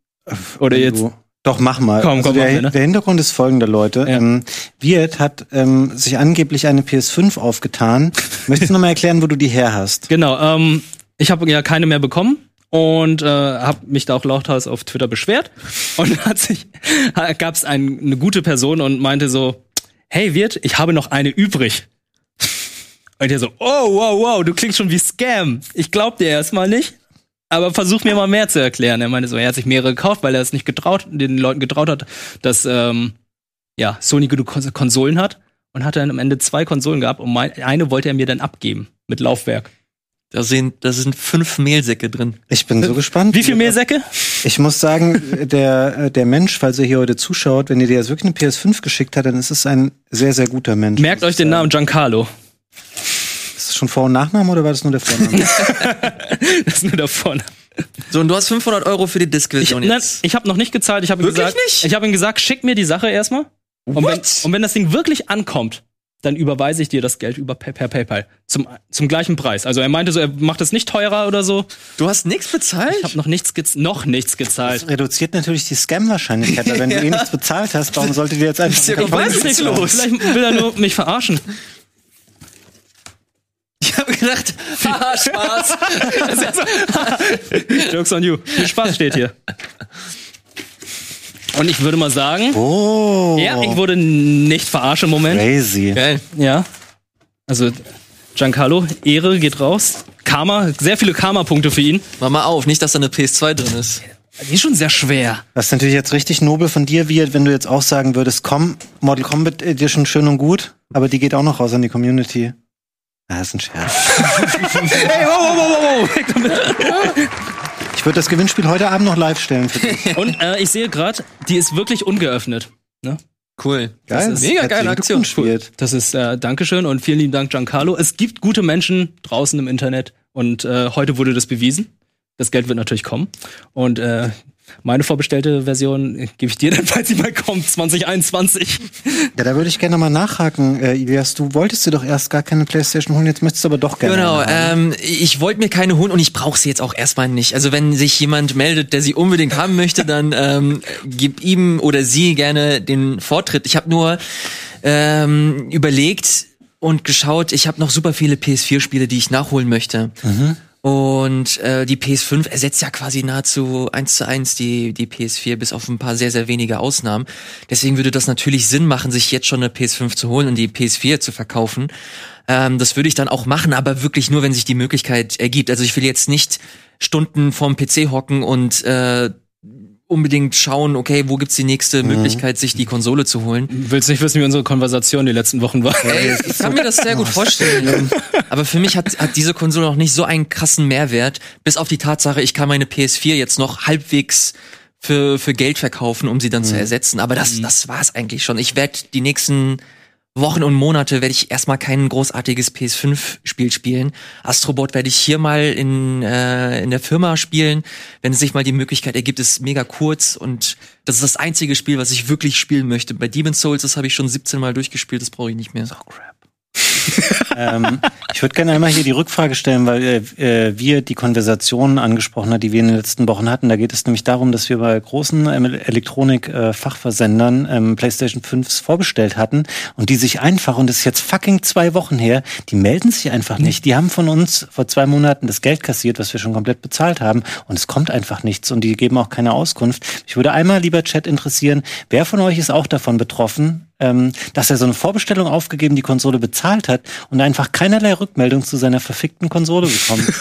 Speaker 2: Oder jetzt?
Speaker 1: Du. Doch, mach mal.
Speaker 2: Komm, komm,
Speaker 1: also der,
Speaker 2: mal, ne?
Speaker 1: der Hintergrund ist folgender, Leute.
Speaker 2: Ja.
Speaker 1: Ähm, Wirt hat ähm, sich angeblich eine PS5 aufgetan. Möchtest du noch mal erklären, wo du die her hast?
Speaker 2: Genau, ähm, ich habe ja keine mehr bekommen und äh, habe mich da auch lauthals auf Twitter beschwert und hat sich gab es ein, eine gute Person und meinte so, hey Wirt, ich habe noch eine übrig. Und der so, oh wow wow, du klingst schon wie Scam. Ich glaub dir erstmal nicht. Aber versuch mir mal mehr zu erklären. Er meinte so, er hat sich mehrere gekauft, weil er es nicht getraut, den Leuten getraut hat, dass ähm, ja, Sony genug Kons- Konsolen hat und hat dann am Ende zwei Konsolen gehabt und mein, eine wollte er mir dann abgeben mit Laufwerk.
Speaker 3: Da sind, da sind fünf Mehlsäcke drin.
Speaker 1: Ich bin so gespannt.
Speaker 2: Wie viel Mehlsäcke?
Speaker 1: Ich muss sagen, der, äh, der Mensch, falls er hier heute zuschaut, wenn ihr dir jetzt wirklich eine PS5 geschickt hat, dann ist es ein sehr, sehr guter Mensch.
Speaker 2: Merkt euch den Namen Giancarlo.
Speaker 1: Das schon Vor- und Nachname oder war das nur der Vorname?
Speaker 2: Das ist nur der Vorname.
Speaker 3: So, und du hast 500 Euro für die
Speaker 2: Ich,
Speaker 3: Disk-Version
Speaker 2: nein,
Speaker 3: jetzt.
Speaker 2: ich habe noch nicht gezahlt. Ich habe ihm
Speaker 3: Wirklich
Speaker 2: gesagt,
Speaker 3: nicht?
Speaker 2: ich habe ihm gesagt, schick mir die Sache erstmal. Und wenn, und wenn das Ding wirklich ankommt, dann überweise ich dir das Geld über per, per PayPal zum zum gleichen Preis. Also er meinte so, er macht es nicht teurer oder so.
Speaker 3: Du hast nichts bezahlt?
Speaker 2: Ich habe noch nichts noch nichts
Speaker 1: Das
Speaker 2: gezahlt.
Speaker 1: reduziert natürlich die Scam-Wahrscheinlichkeit, weil wenn du eh nichts bezahlt hast, warum solltet ihr jetzt einfach
Speaker 3: ja.
Speaker 1: Karton
Speaker 3: Was ist
Speaker 1: bezahlen?
Speaker 3: los?
Speaker 2: Vielleicht will er nur mich verarschen.
Speaker 3: Ich habe gedacht, haha, Spaß.
Speaker 2: Jokes on you. Viel Spaß steht hier. Und ich würde mal sagen,
Speaker 1: Oh,
Speaker 2: ja, ich wurde nicht verarscht im Moment.
Speaker 1: crazy.
Speaker 3: Geil.
Speaker 2: Ja. Also Giancarlo, Ehre geht raus. Karma, sehr viele Karma-Punkte für ihn.
Speaker 3: Mach mal auf, nicht, dass da eine PS2 drin ist.
Speaker 2: Die ist schon sehr schwer.
Speaker 1: Das ist natürlich jetzt richtig nobel von dir, Wirt, wenn du jetzt auch sagen würdest, komm, Mortal Kombat Edition schön und gut, aber die geht auch noch raus an die Community. Das ist ein Scherz.
Speaker 2: Hey, wow, wow, wow, wow. Weg damit.
Speaker 1: Ich würde das Gewinnspiel heute Abend noch live stellen für dich.
Speaker 2: Und äh, ich sehe gerade, die ist wirklich ungeöffnet. Ne?
Speaker 3: Cool.
Speaker 1: Geil.
Speaker 3: Das ist mega geile Aktion.
Speaker 1: Wirt.
Speaker 2: Das ist äh, Dankeschön und vielen lieben Dank, Giancarlo. Es gibt gute Menschen draußen im Internet und äh, heute wurde das bewiesen. Das Geld wird natürlich kommen. Und äh, meine vorbestellte Version äh, gebe ich dir dann, falls sie mal kommt, 2021.
Speaker 1: Ja, da würde ich gerne mal nachhaken, äh, Ilias. Du wolltest dir doch erst gar keine Playstation holen, jetzt möchtest du aber doch gerne.
Speaker 3: Genau,
Speaker 1: eine haben.
Speaker 3: ähm, ich wollte mir keine holen und ich brauche sie jetzt auch erstmal nicht. Also wenn sich jemand meldet, der sie unbedingt haben möchte, dann ähm, gib ihm oder sie gerne den Vortritt. Ich habe nur ähm, überlegt und geschaut, ich habe noch super viele PS4-Spiele, die ich nachholen möchte. Und äh, die PS5 ersetzt ja quasi nahezu eins zu eins die, die PS4, bis auf ein paar sehr, sehr wenige Ausnahmen. Deswegen würde das natürlich Sinn machen, sich jetzt schon eine PS5 zu holen und die PS4 zu verkaufen. Ähm, das würde ich dann auch machen, aber wirklich nur, wenn sich die Möglichkeit ergibt. Also ich will jetzt nicht Stunden vorm PC hocken und äh, unbedingt schauen, okay, wo gibt's die nächste Möglichkeit, sich die Konsole zu holen.
Speaker 2: Willst nicht wissen, wie unsere Konversation die letzten Wochen war?
Speaker 3: Ey, ich kann mir das sehr gut vorstellen. Aber für mich hat, hat diese Konsole noch nicht so einen krassen Mehrwert, bis auf die Tatsache, ich kann meine PS4 jetzt noch halbwegs für, für Geld verkaufen, um sie dann zu ersetzen. Aber das, das war's eigentlich schon. Ich werde die nächsten Wochen und Monate werde ich erstmal kein großartiges PS5-Spiel spielen. Astrobot werde ich hier mal in, äh, in der Firma spielen. Wenn es sich mal die Möglichkeit ergibt, ist mega kurz und das ist das einzige Spiel, was ich wirklich spielen möchte. Bei Demon's Souls, das habe ich schon 17 Mal durchgespielt, das brauche ich nicht mehr.
Speaker 1: ähm, ich würde gerne einmal hier die Rückfrage stellen, weil äh, äh, wir die Konversation angesprochen hat, die wir in den letzten Wochen hatten. Da geht es nämlich darum, dass wir bei großen ähm, Elektronik-Fachversendern ähm, PlayStation 5s vorbestellt hatten und die sich einfach, und das ist jetzt fucking zwei Wochen her, die melden sich einfach nicht. Die haben von uns vor zwei Monaten das Geld kassiert, was wir schon komplett bezahlt haben und es kommt einfach nichts und die geben auch keine Auskunft. Ich würde einmal, lieber Chat, interessieren, wer von euch ist auch davon betroffen, ähm, dass er so eine Vorbestellung aufgegeben, die Konsole bezahlt hat und einfach keinerlei Rückmeldung zu seiner verfickten Konsole bekommt.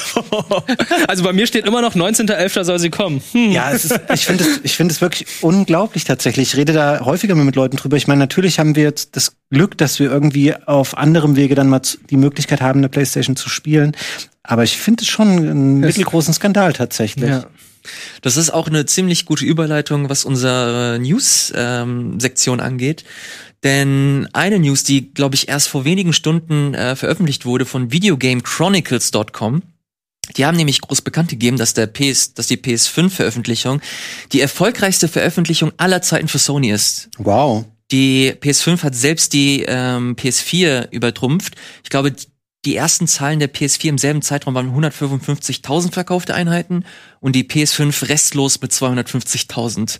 Speaker 2: Also bei mir steht immer noch 19.11. soll sie kommen. Hm.
Speaker 1: ja, es ist, ich finde es, ich finde es wirklich unglaublich tatsächlich. Ich rede da häufiger mit Leuten drüber. Ich meine, natürlich haben wir jetzt das Glück, dass wir irgendwie auf anderem Wege dann mal die Möglichkeit haben, eine Playstation zu spielen. Aber ich finde es schon einen mittelgroßen Skandal tatsächlich.
Speaker 2: Ja.
Speaker 3: Das ist auch eine ziemlich gute Überleitung, was unsere News-Sektion angeht. Denn eine News, die, glaube ich, erst vor wenigen Stunden äh, veröffentlicht wurde von VideogameChronicles.com, die haben nämlich groß bekannt gegeben, dass der PS, dass die PS5-Veröffentlichung die erfolgreichste Veröffentlichung aller Zeiten für Sony ist.
Speaker 1: Wow.
Speaker 3: Die PS5 hat selbst die ähm, PS4 übertrumpft. Ich glaube, die ersten Zahlen der PS4 im selben Zeitraum waren 155.000 verkaufte Einheiten und die PS5 restlos mit 250.000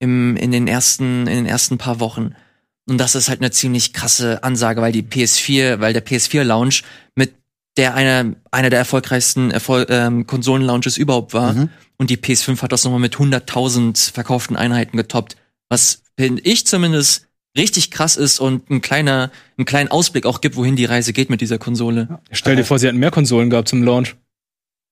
Speaker 3: im in den ersten in den ersten paar Wochen. Und das ist halt eine ziemlich krasse Ansage, weil die PS4, weil der PS4 Launch mit der einer einer der erfolgreichsten Erfol ähm, Konsolen Launches überhaupt war
Speaker 1: Mhm.
Speaker 3: und die PS5 hat das nochmal mit 100.000 verkauften Einheiten getoppt, was finde ich zumindest richtig krass ist und ein kleiner, einen kleinen Ausblick auch gibt, wohin die Reise geht mit dieser Konsole.
Speaker 2: Stell dir vor, sie hätten mehr Konsolen gehabt zum Launch.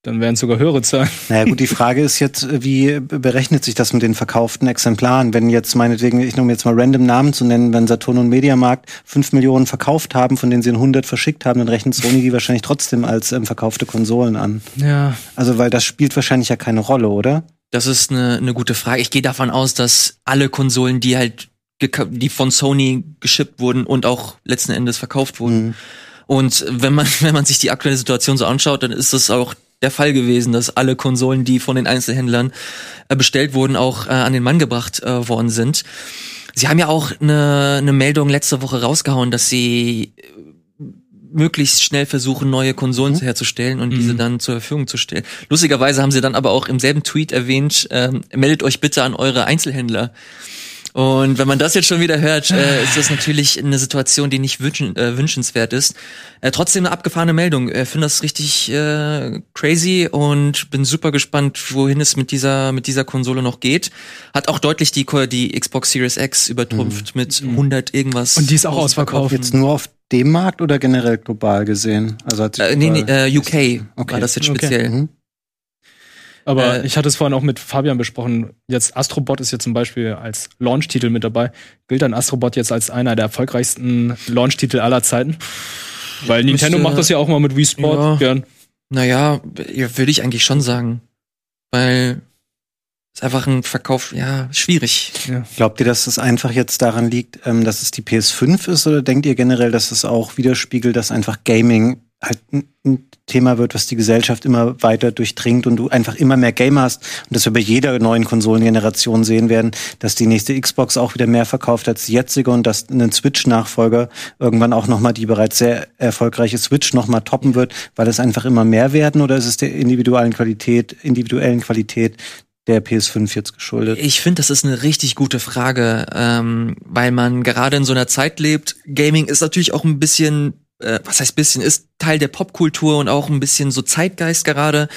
Speaker 2: Dann wären es sogar höhere Zahlen.
Speaker 1: Naja gut, die Frage ist jetzt, äh, wie berechnet sich das mit den verkauften Exemplaren? Wenn jetzt meinetwegen, ich nehme jetzt mal random Namen zu nennen, wenn Saturn und Mediamarkt fünf Millionen verkauft haben, von denen sie 100 verschickt haben, dann rechnet Sony die wahrscheinlich trotzdem als ähm, verkaufte Konsolen an.
Speaker 2: Ja.
Speaker 1: Also weil das spielt wahrscheinlich ja keine Rolle, oder?
Speaker 3: Das ist eine, eine gute Frage. Ich gehe davon aus, dass alle Konsolen, die halt die von Sony geschippt wurden und auch letzten Endes verkauft wurden.
Speaker 1: Mhm.
Speaker 3: Und wenn man, wenn man sich die aktuelle Situation so anschaut, dann ist das auch der Fall gewesen, dass alle Konsolen, die von den Einzelhändlern äh, bestellt wurden, auch äh, an den Mann gebracht äh, worden sind. Sie haben ja auch eine, eine Meldung letzte Woche rausgehauen, dass sie äh, möglichst schnell versuchen, neue Konsolen herzustellen und diese dann zur Verfügung zu stellen. Lustigerweise haben sie dann aber auch im selben Tweet erwähnt, ähm, meldet euch bitte an eure Einzelhändler. Und wenn man das jetzt schon wieder hört, äh, ist das natürlich eine Situation, die nicht wünschen, äh, wünschenswert ist. Äh, trotzdem eine abgefahrene Meldung. Ich äh, finde das richtig äh, crazy und bin super gespannt, wohin es mit dieser mit dieser Konsole noch geht. Hat auch deutlich die die Xbox Series X übertrumpft mit 100 irgendwas.
Speaker 2: Und die ist auch ausverkauft.
Speaker 1: Jetzt nur auf dem Markt oder generell global gesehen? Also hat sich
Speaker 3: Äh, nee, nee, äh, UK
Speaker 1: Okay.
Speaker 3: war das jetzt
Speaker 2: Okay.
Speaker 3: speziell.
Speaker 1: Mhm.
Speaker 2: Aber
Speaker 3: Äh,
Speaker 2: ich hatte es vorhin auch mit Fabian besprochen. Jetzt Astrobot ist jetzt zum Beispiel als Launch-Titel mit dabei. Gilt dann Astrobot jetzt als einer der erfolgreichsten Launch-Titel aller Zeiten? Weil Nintendo
Speaker 3: Müsste-
Speaker 2: macht das ja auch mal mit Wii Sport
Speaker 3: Ja.
Speaker 2: gern.
Speaker 3: Naja, ja, würde ich eigentlich schon sagen. Weil ist einfach ein Verkauf, ja, schwierig.
Speaker 1: Glaubt ihr, dass es einfach jetzt daran liegt, ähm, dass es die PS5 ist, oder denkt ihr generell, dass es auch widerspiegelt, dass einfach Gaming halt ein Thema wird, was die Gesellschaft immer weiter durchdringt und du einfach immer mehr Gamer hast und dass wir bei jeder neuen Konsolengeneration sehen werden, dass die nächste Xbox auch wieder mehr verkauft als die jetzige und dass ein Switch-Nachfolger irgendwann auch nochmal die bereits sehr erfolgreiche Switch nochmal toppen wird, weil es einfach immer mehr werden oder ist es der individuellen Qualität, individuellen Qualität der PS5 jetzt geschuldet?
Speaker 3: Ich finde, das ist eine richtig gute Frage, ähm, weil man gerade in so einer Zeit lebt. Gaming ist natürlich auch ein bisschen, äh, was heißt bisschen, ist Teil der Popkultur und auch ein bisschen so Zeitgeist gerade.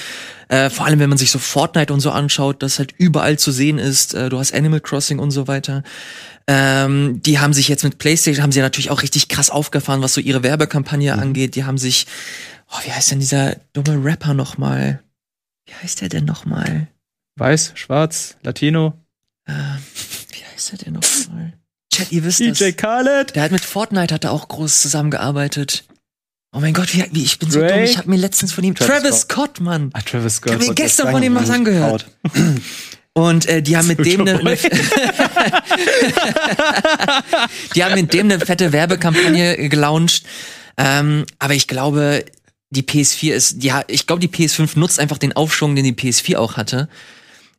Speaker 3: Äh, vor allem, wenn man sich so Fortnite und so anschaut, das halt überall zu sehen ist. Äh, du hast Animal Crossing und so weiter. Ähm, die haben sich jetzt mit PlayStation, haben sie natürlich auch richtig krass aufgefahren, was so ihre Werbekampagne angeht. Die haben sich, oh, wie heißt denn dieser dumme Rapper nochmal? Wie heißt der denn nochmal?
Speaker 2: Weiß, schwarz, Latino.
Speaker 3: Äh, wie heißt er denn nochmal? Chat, ihr wisst das.
Speaker 2: DJ Khaled.
Speaker 3: Der hat mit Fortnite hat er auch groß zusammengearbeitet. Oh mein Gott, wie, wie ich bin so
Speaker 2: Drake?
Speaker 3: dumm. Ich habe mir letztens von ihm
Speaker 1: Travis
Speaker 3: Travis, Scott, Mann.
Speaker 2: Ah, Travis
Speaker 3: Ich hab
Speaker 2: Scott.
Speaker 3: mir gestern von ihm was angehört. Und äh, die haben mit dem eine,
Speaker 2: Boy.
Speaker 3: die haben mit dem eine fette Werbekampagne gelauncht. Ähm, aber ich glaube, die PS4 ist, ja, ich glaube, die PS5 nutzt einfach den Aufschwung, den die PS4 auch hatte.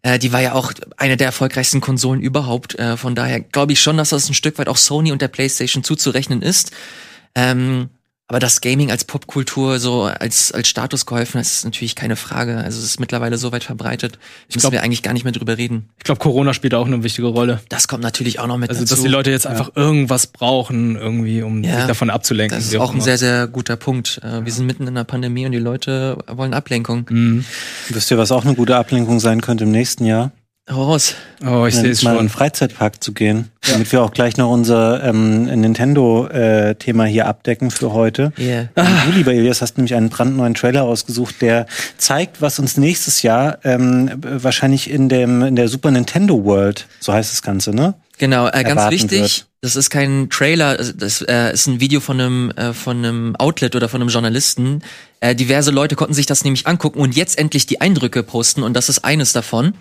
Speaker 3: Äh, die war ja auch eine der erfolgreichsten Konsolen überhaupt. Äh, von daher glaube ich schon, dass das ein Stück weit auch Sony und der PlayStation zuzurechnen ist. Ähm, aber das Gaming als Popkultur so als als Status geholfen, das ist natürlich keine Frage. Also es ist mittlerweile so weit verbreitet, müssen
Speaker 2: glaub-
Speaker 3: wir eigentlich gar nicht mehr drüber reden.
Speaker 2: Ich glaube, Corona spielt auch eine wichtige Rolle.
Speaker 3: Das kommt natürlich auch noch mit
Speaker 2: Also,
Speaker 3: dazu.
Speaker 2: dass die Leute jetzt einfach irgendwas brauchen, irgendwie, um
Speaker 3: Ja.
Speaker 2: sich davon abzulenken.
Speaker 3: das ist
Speaker 2: wie
Speaker 3: auch ein sehr, sehr guter Punkt. Äh, Wir sind mitten in einer Pandemie und die Leute wollen Ablenkung.
Speaker 2: Mhm.
Speaker 1: Wisst ihr, was auch eine gute Ablenkung sein könnte im nächsten Jahr?
Speaker 3: Raus.
Speaker 2: Oh, ich sehe es
Speaker 1: mal in
Speaker 2: schon.
Speaker 1: einen Freizeitpark zu gehen, damit wir auch gleich noch unser ähm, Nintendo-Thema hier abdecken für heute.
Speaker 3: Yeah.
Speaker 1: Du, lieber Elias, hast nämlich einen brandneuen Trailer ausgesucht, der zeigt, was uns nächstes Jahr ähm, wahrscheinlich in dem in der Super Nintendo World, so heißt das Ganze, ne?
Speaker 3: Genau, äh, ganz wichtig,
Speaker 1: wird.
Speaker 3: das ist kein Trailer, das äh, ist ein Video von einem, äh, von einem Outlet oder von einem Journalisten. Äh, diverse Leute konnten sich das nämlich angucken und jetzt endlich die Eindrücke posten und das ist eines davon.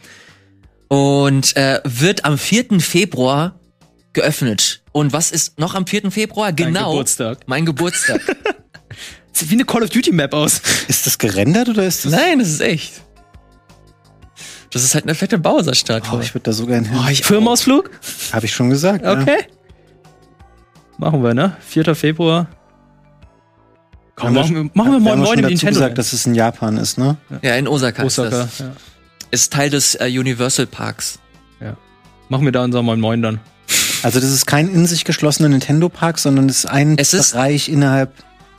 Speaker 3: Und äh, wird am 4. Februar geöffnet. Und was ist noch am 4. Februar? Genau.
Speaker 2: Geburtstag.
Speaker 3: Mein Geburtstag.
Speaker 2: Sieht wie eine Call of Duty Map aus.
Speaker 1: Ist das gerendert oder ist das?
Speaker 3: Nein, das ist echt. Das ist halt eine fette Bowser-Stadt.
Speaker 1: Oh, ich würde da so gern hin.
Speaker 3: Oh, ich
Speaker 2: Firmenausflug?
Speaker 1: Habe ich schon gesagt.
Speaker 2: Okay. Machen wir, ne? 4. Februar.
Speaker 1: Komm, machen wir, machen wir Moin Moin im Nintendo. gesagt, dass es in Japan ist, ne?
Speaker 3: Ja, in Osaka.
Speaker 2: Osaka, ist, das. Ja.
Speaker 3: Ist Teil des äh, Universal Parks.
Speaker 2: Ja. Machen wir da unser Moin Moin dann.
Speaker 1: Also das ist kein in sich geschlossener Nintendo Park, sondern es ist ein
Speaker 3: es ist,
Speaker 1: Bereich innerhalb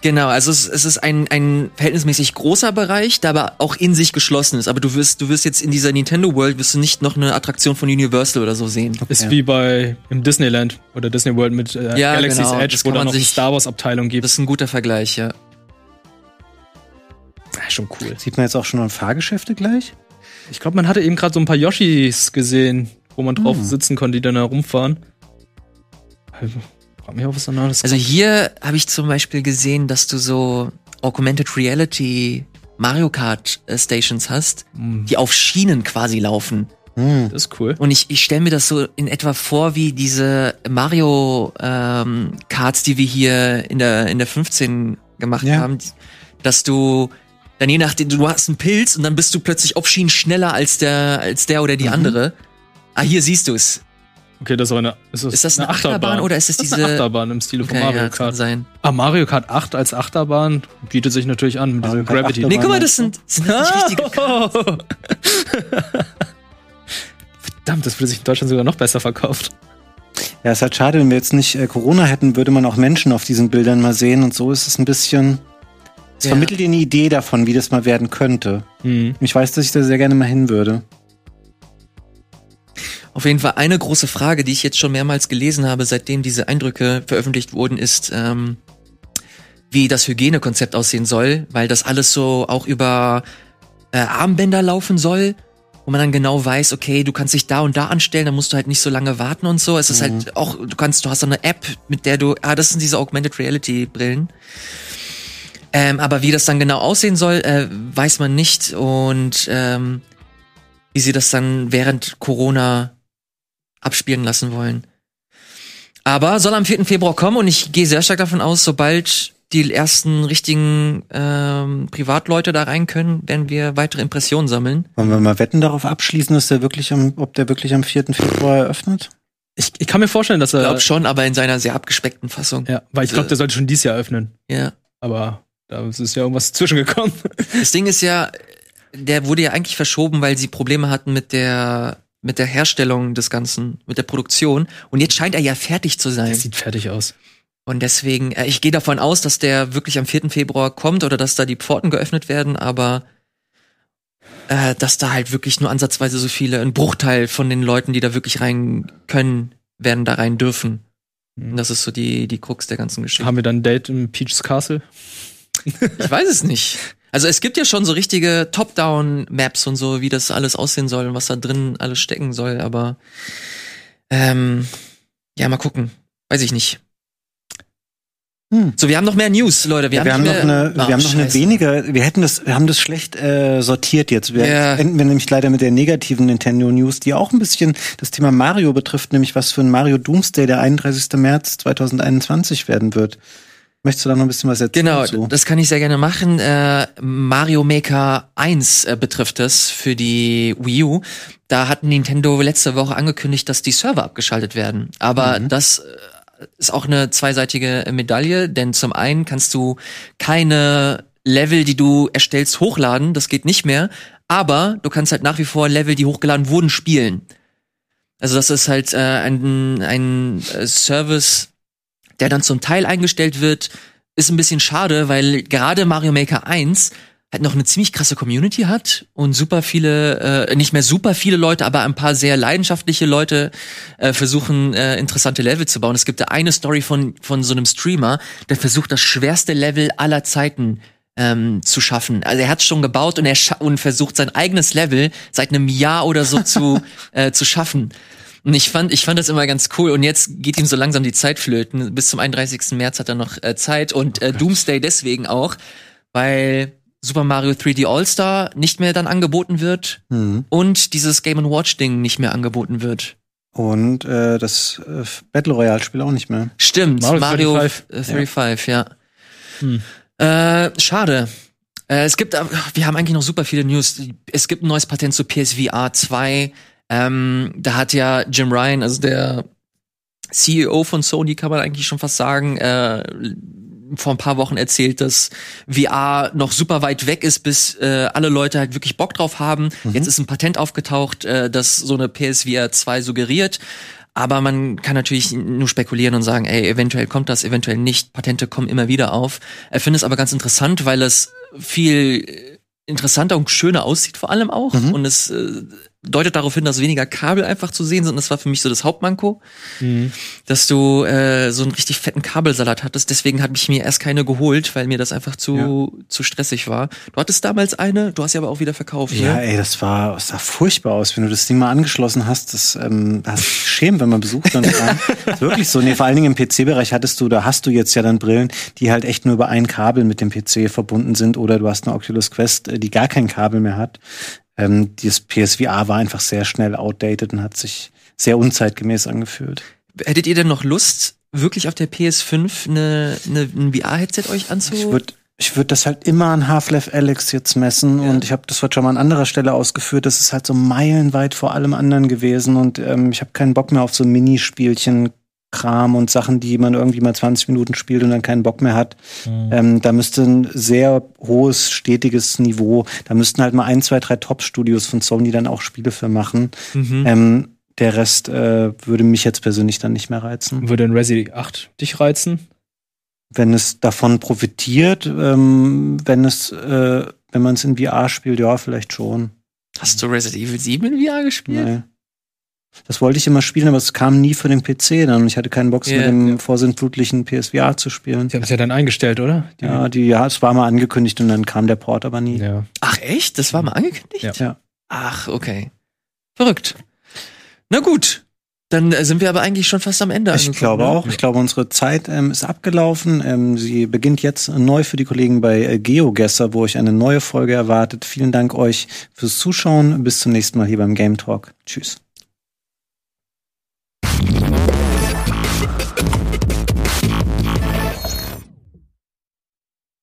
Speaker 3: Genau, also es, es ist ein, ein verhältnismäßig großer Bereich, der aber auch in sich geschlossen ist. Aber du wirst, du wirst jetzt in dieser Nintendo World wirst du nicht noch eine Attraktion von Universal oder so sehen.
Speaker 2: Okay. Ist wie bei im Disneyland oder Disney World mit äh,
Speaker 3: ja,
Speaker 2: Galaxy's
Speaker 3: genau.
Speaker 2: Edge, wo da noch eine Star Wars Abteilung gibt.
Speaker 3: Das ist ein guter Vergleich, ja.
Speaker 2: ja schon cool.
Speaker 1: Sieht man jetzt auch schon an Fahrgeschäfte gleich?
Speaker 2: Ich glaube, man hatte eben gerade so ein paar Yoshis gesehen, wo man drauf hm. sitzen konnte, die dann herumfahren. Also,
Speaker 3: Frag mich auch, was anderes Also hier habe ich zum Beispiel gesehen, dass du so Augmented Reality Mario Kart äh, Stations hast, mhm. die auf Schienen quasi laufen.
Speaker 2: Mhm. Das ist cool.
Speaker 3: Und ich, ich stelle mir das so in etwa vor wie diese Mario ähm, Karts, die wir hier in der, in der 15 gemacht ja. haben, dass du dann je nachdem, du hast einen Pilz und dann bist du plötzlich auf Schienen schneller als der, als der oder die mhm. andere. Ah, hier siehst du es.
Speaker 2: Okay, das ist eine.
Speaker 3: Ist das, ist das eine, eine Achterbahn, Achterbahn, oder ist es diese.
Speaker 2: Eine Achterbahn im Stile von
Speaker 3: okay,
Speaker 2: Mario
Speaker 3: ja,
Speaker 2: Kart.
Speaker 3: Sein.
Speaker 2: Ah, Mario Kart 8 als Achterbahn bietet sich natürlich an mit diesem Gravity.
Speaker 3: Achterbahn. Nee, guck mal, das sind, sind das nicht richtige
Speaker 2: Verdammt, das würde sich in Deutschland sogar noch besser verkauft.
Speaker 1: Ja, ist halt schade, wenn wir jetzt nicht äh, Corona hätten, würde man auch Menschen auf diesen Bildern mal sehen und so ist es ein bisschen. Es ja. vermittelt dir eine Idee davon, wie das mal werden könnte. Mhm. Ich weiß, dass ich da sehr gerne mal hin würde.
Speaker 3: Auf jeden Fall eine große Frage, die ich jetzt schon mehrmals gelesen habe, seitdem diese Eindrücke veröffentlicht wurden, ist, ähm, wie das Hygienekonzept aussehen soll, weil das alles so auch über äh, Armbänder laufen soll, wo man dann genau weiß, okay, du kannst dich da und da anstellen, dann musst du halt nicht so lange warten und so. Es ist halt mhm. halt auch, du kannst, du hast so eine App, mit der du, ah, das sind diese Augmented Reality Brillen. Ähm, aber wie das dann genau aussehen soll, äh, weiß man nicht und ähm, wie sie das dann während Corona abspielen lassen wollen. Aber soll am 4. Februar kommen und ich gehe sehr stark davon aus, sobald die ersten richtigen ähm, Privatleute da rein können, werden wir weitere Impressionen sammeln.
Speaker 1: Wollen wir mal wetten darauf abschließen, dass der wirklich am, ob der wirklich am 4. Februar eröffnet?
Speaker 2: Ich, ich kann mir vorstellen, dass er. Ich
Speaker 3: glaube schon, aber in seiner sehr abgespeckten Fassung.
Speaker 2: Ja, weil ich glaube, der sollte schon dieses Jahr öffnen.
Speaker 3: Ja.
Speaker 2: Aber da ist ja irgendwas zwischengekommen.
Speaker 3: Das Ding ist ja, der wurde ja eigentlich verschoben, weil sie Probleme hatten mit der mit der Herstellung des Ganzen, mit der Produktion. Und jetzt scheint er ja fertig zu sein.
Speaker 2: Das sieht fertig aus.
Speaker 3: Und deswegen, äh, ich gehe davon aus, dass der wirklich am 4. Februar kommt oder dass da die Pforten geöffnet werden, aber äh, dass da halt wirklich nur ansatzweise so viele, ein Bruchteil von den Leuten, die da wirklich rein können, werden da rein dürfen. Mhm. Und das ist so die, die Krux der ganzen Geschichte.
Speaker 2: Haben wir dann ein Date im Peach's Castle?
Speaker 3: Ich weiß es nicht. Also es gibt ja schon so richtige Top-Down-Maps und so, wie das alles aussehen soll und was da drin alles stecken soll, aber ähm, ja, mal gucken. Weiß ich nicht. Hm. So, wir haben noch mehr News, Leute. Wir,
Speaker 1: ja,
Speaker 3: haben,
Speaker 1: wir haben, noch eine, oh, wir haben noch eine weniger. Wir hätten das, wir haben das schlecht äh, sortiert jetzt. Wir
Speaker 3: ja.
Speaker 1: enden wir nämlich leider mit der negativen Nintendo News, die auch ein bisschen das Thema Mario betrifft, nämlich was für ein Mario Doomsday der 31. März 2021 werden wird. Möchtest du da noch ein bisschen was erzählen?
Speaker 3: Genau, so? das kann ich sehr gerne machen. Äh, Mario Maker 1 äh, betrifft es für die Wii U. Da hat Nintendo letzte Woche angekündigt, dass die Server abgeschaltet werden. Aber mhm. das äh, ist auch eine zweiseitige Medaille, denn zum einen kannst du keine Level, die du erstellst, hochladen. Das geht nicht mehr. Aber du kannst halt nach wie vor Level, die hochgeladen wurden, spielen. Also das ist halt äh, ein, ein äh, Service, der dann zum Teil eingestellt wird, ist ein bisschen schade, weil gerade Mario Maker 1 halt noch eine ziemlich krasse Community hat und super viele, äh, nicht mehr super viele Leute, aber ein paar sehr leidenschaftliche Leute äh, versuchen, äh, interessante Level zu bauen. Es gibt da eine Story von, von so einem Streamer, der versucht, das schwerste Level aller Zeiten ähm, zu schaffen. Also er hat schon gebaut und er und versucht sein eigenes Level seit einem Jahr oder so zu äh, zu schaffen. Und ich fand, ich fand das immer ganz cool. Und jetzt geht ihm so langsam die Zeit flöten. Bis zum 31. März hat er noch äh, Zeit und äh, Doomsday deswegen auch, weil Super Mario 3D All-Star nicht mehr dann angeboten wird mhm. und dieses Game Watch Ding nicht mehr angeboten wird.
Speaker 1: Und äh, das äh, Battle Royale Spiel auch nicht mehr.
Speaker 3: Stimmt, Mario, Mario 35, 35 ja. ja. Hm. Äh, schade. Äh, es gibt, wir haben eigentlich noch super viele News. Es gibt ein neues Patent zu PSVR 2. Ähm, da hat ja Jim Ryan, also der CEO von Sony kann man eigentlich schon fast sagen, äh, vor ein paar Wochen erzählt, dass VR noch super weit weg ist, bis äh, alle Leute halt wirklich Bock drauf haben. Mhm. Jetzt ist ein Patent aufgetaucht, äh, das so eine PSVR 2 suggeriert. Aber man kann natürlich nur spekulieren und sagen, ey, eventuell kommt das, eventuell nicht. Patente kommen immer wieder auf. Er findet es aber ganz interessant, weil es viel interessanter und schöner aussieht vor allem auch. Mhm. Und es äh, deutet darauf hin, dass weniger Kabel einfach zu sehen sind. Das war für mich so das Hauptmanko, mhm. dass du äh, so einen richtig fetten Kabelsalat hattest. Deswegen habe ich mir erst keine geholt, weil mir das einfach zu ja. zu stressig war. Du hattest damals eine, du hast sie aber auch wieder verkauft.
Speaker 1: Ja, ne? ey, das war das sah furchtbar aus, wenn du das Ding mal angeschlossen hast. Das ähm, hast schämen, wenn man besucht und wirklich so. Nee, vor allen Dingen im PC-Bereich hattest du, da hast du jetzt ja dann Brillen, die halt echt nur über ein Kabel mit dem PC verbunden sind, oder du hast eine Oculus Quest, äh, die gar kein Kabel mehr hat. Ähm, dieses PSVR war einfach sehr schnell outdated und hat sich sehr unzeitgemäß angefühlt.
Speaker 3: Hättet ihr denn noch Lust, wirklich auf der PS5 eine, eine, ein VR-Headset euch anzu?
Speaker 1: Ich würde ich würde das halt immer an Half-Life Alex jetzt messen ja. und ich habe das wird schon mal an anderer Stelle ausgeführt. Das ist halt so meilenweit vor allem anderen gewesen und ähm, ich habe keinen Bock mehr auf so Minispielchen, Kram und Sachen, die man irgendwie mal 20 Minuten spielt und dann keinen Bock mehr hat. Mhm. Ähm, da müsste ein sehr hohes, stetiges Niveau, da müssten halt mal ein, zwei, drei Top-Studios von Sony dann auch Spiele für machen. Mhm. Ähm, der Rest äh, würde mich jetzt persönlich dann nicht mehr reizen.
Speaker 2: Würde ein Resident 8 dich reizen?
Speaker 1: Wenn es davon profitiert, ähm, wenn es, äh, wenn man es in VR spielt, ja, vielleicht schon.
Speaker 3: Hast du Resident Evil 7 in VR gespielt? Nee.
Speaker 1: Das wollte ich immer spielen, aber es kam nie für den PC dann. Ich hatte keinen Bock, yeah, mit dem ja. vorsintflutlichen PSVR zu spielen.
Speaker 2: Sie haben es ja dann eingestellt, oder?
Speaker 1: Die ja, die, ja, es war mal angekündigt und dann kam der Port aber nie. Ja.
Speaker 3: Ach echt? Das war mal angekündigt?
Speaker 1: Ja.
Speaker 3: Ach, okay. Verrückt. Na gut. Dann äh, sind wir aber eigentlich schon fast am Ende.
Speaker 1: Ich glaube ne? auch. Ich glaube, unsere Zeit ähm, ist abgelaufen. Ähm, sie beginnt jetzt neu für die Kollegen bei äh, GeoGuessr, wo euch eine neue Folge erwartet. Vielen Dank euch fürs Zuschauen. Bis zum nächsten Mal hier beim Game Talk. Tschüss.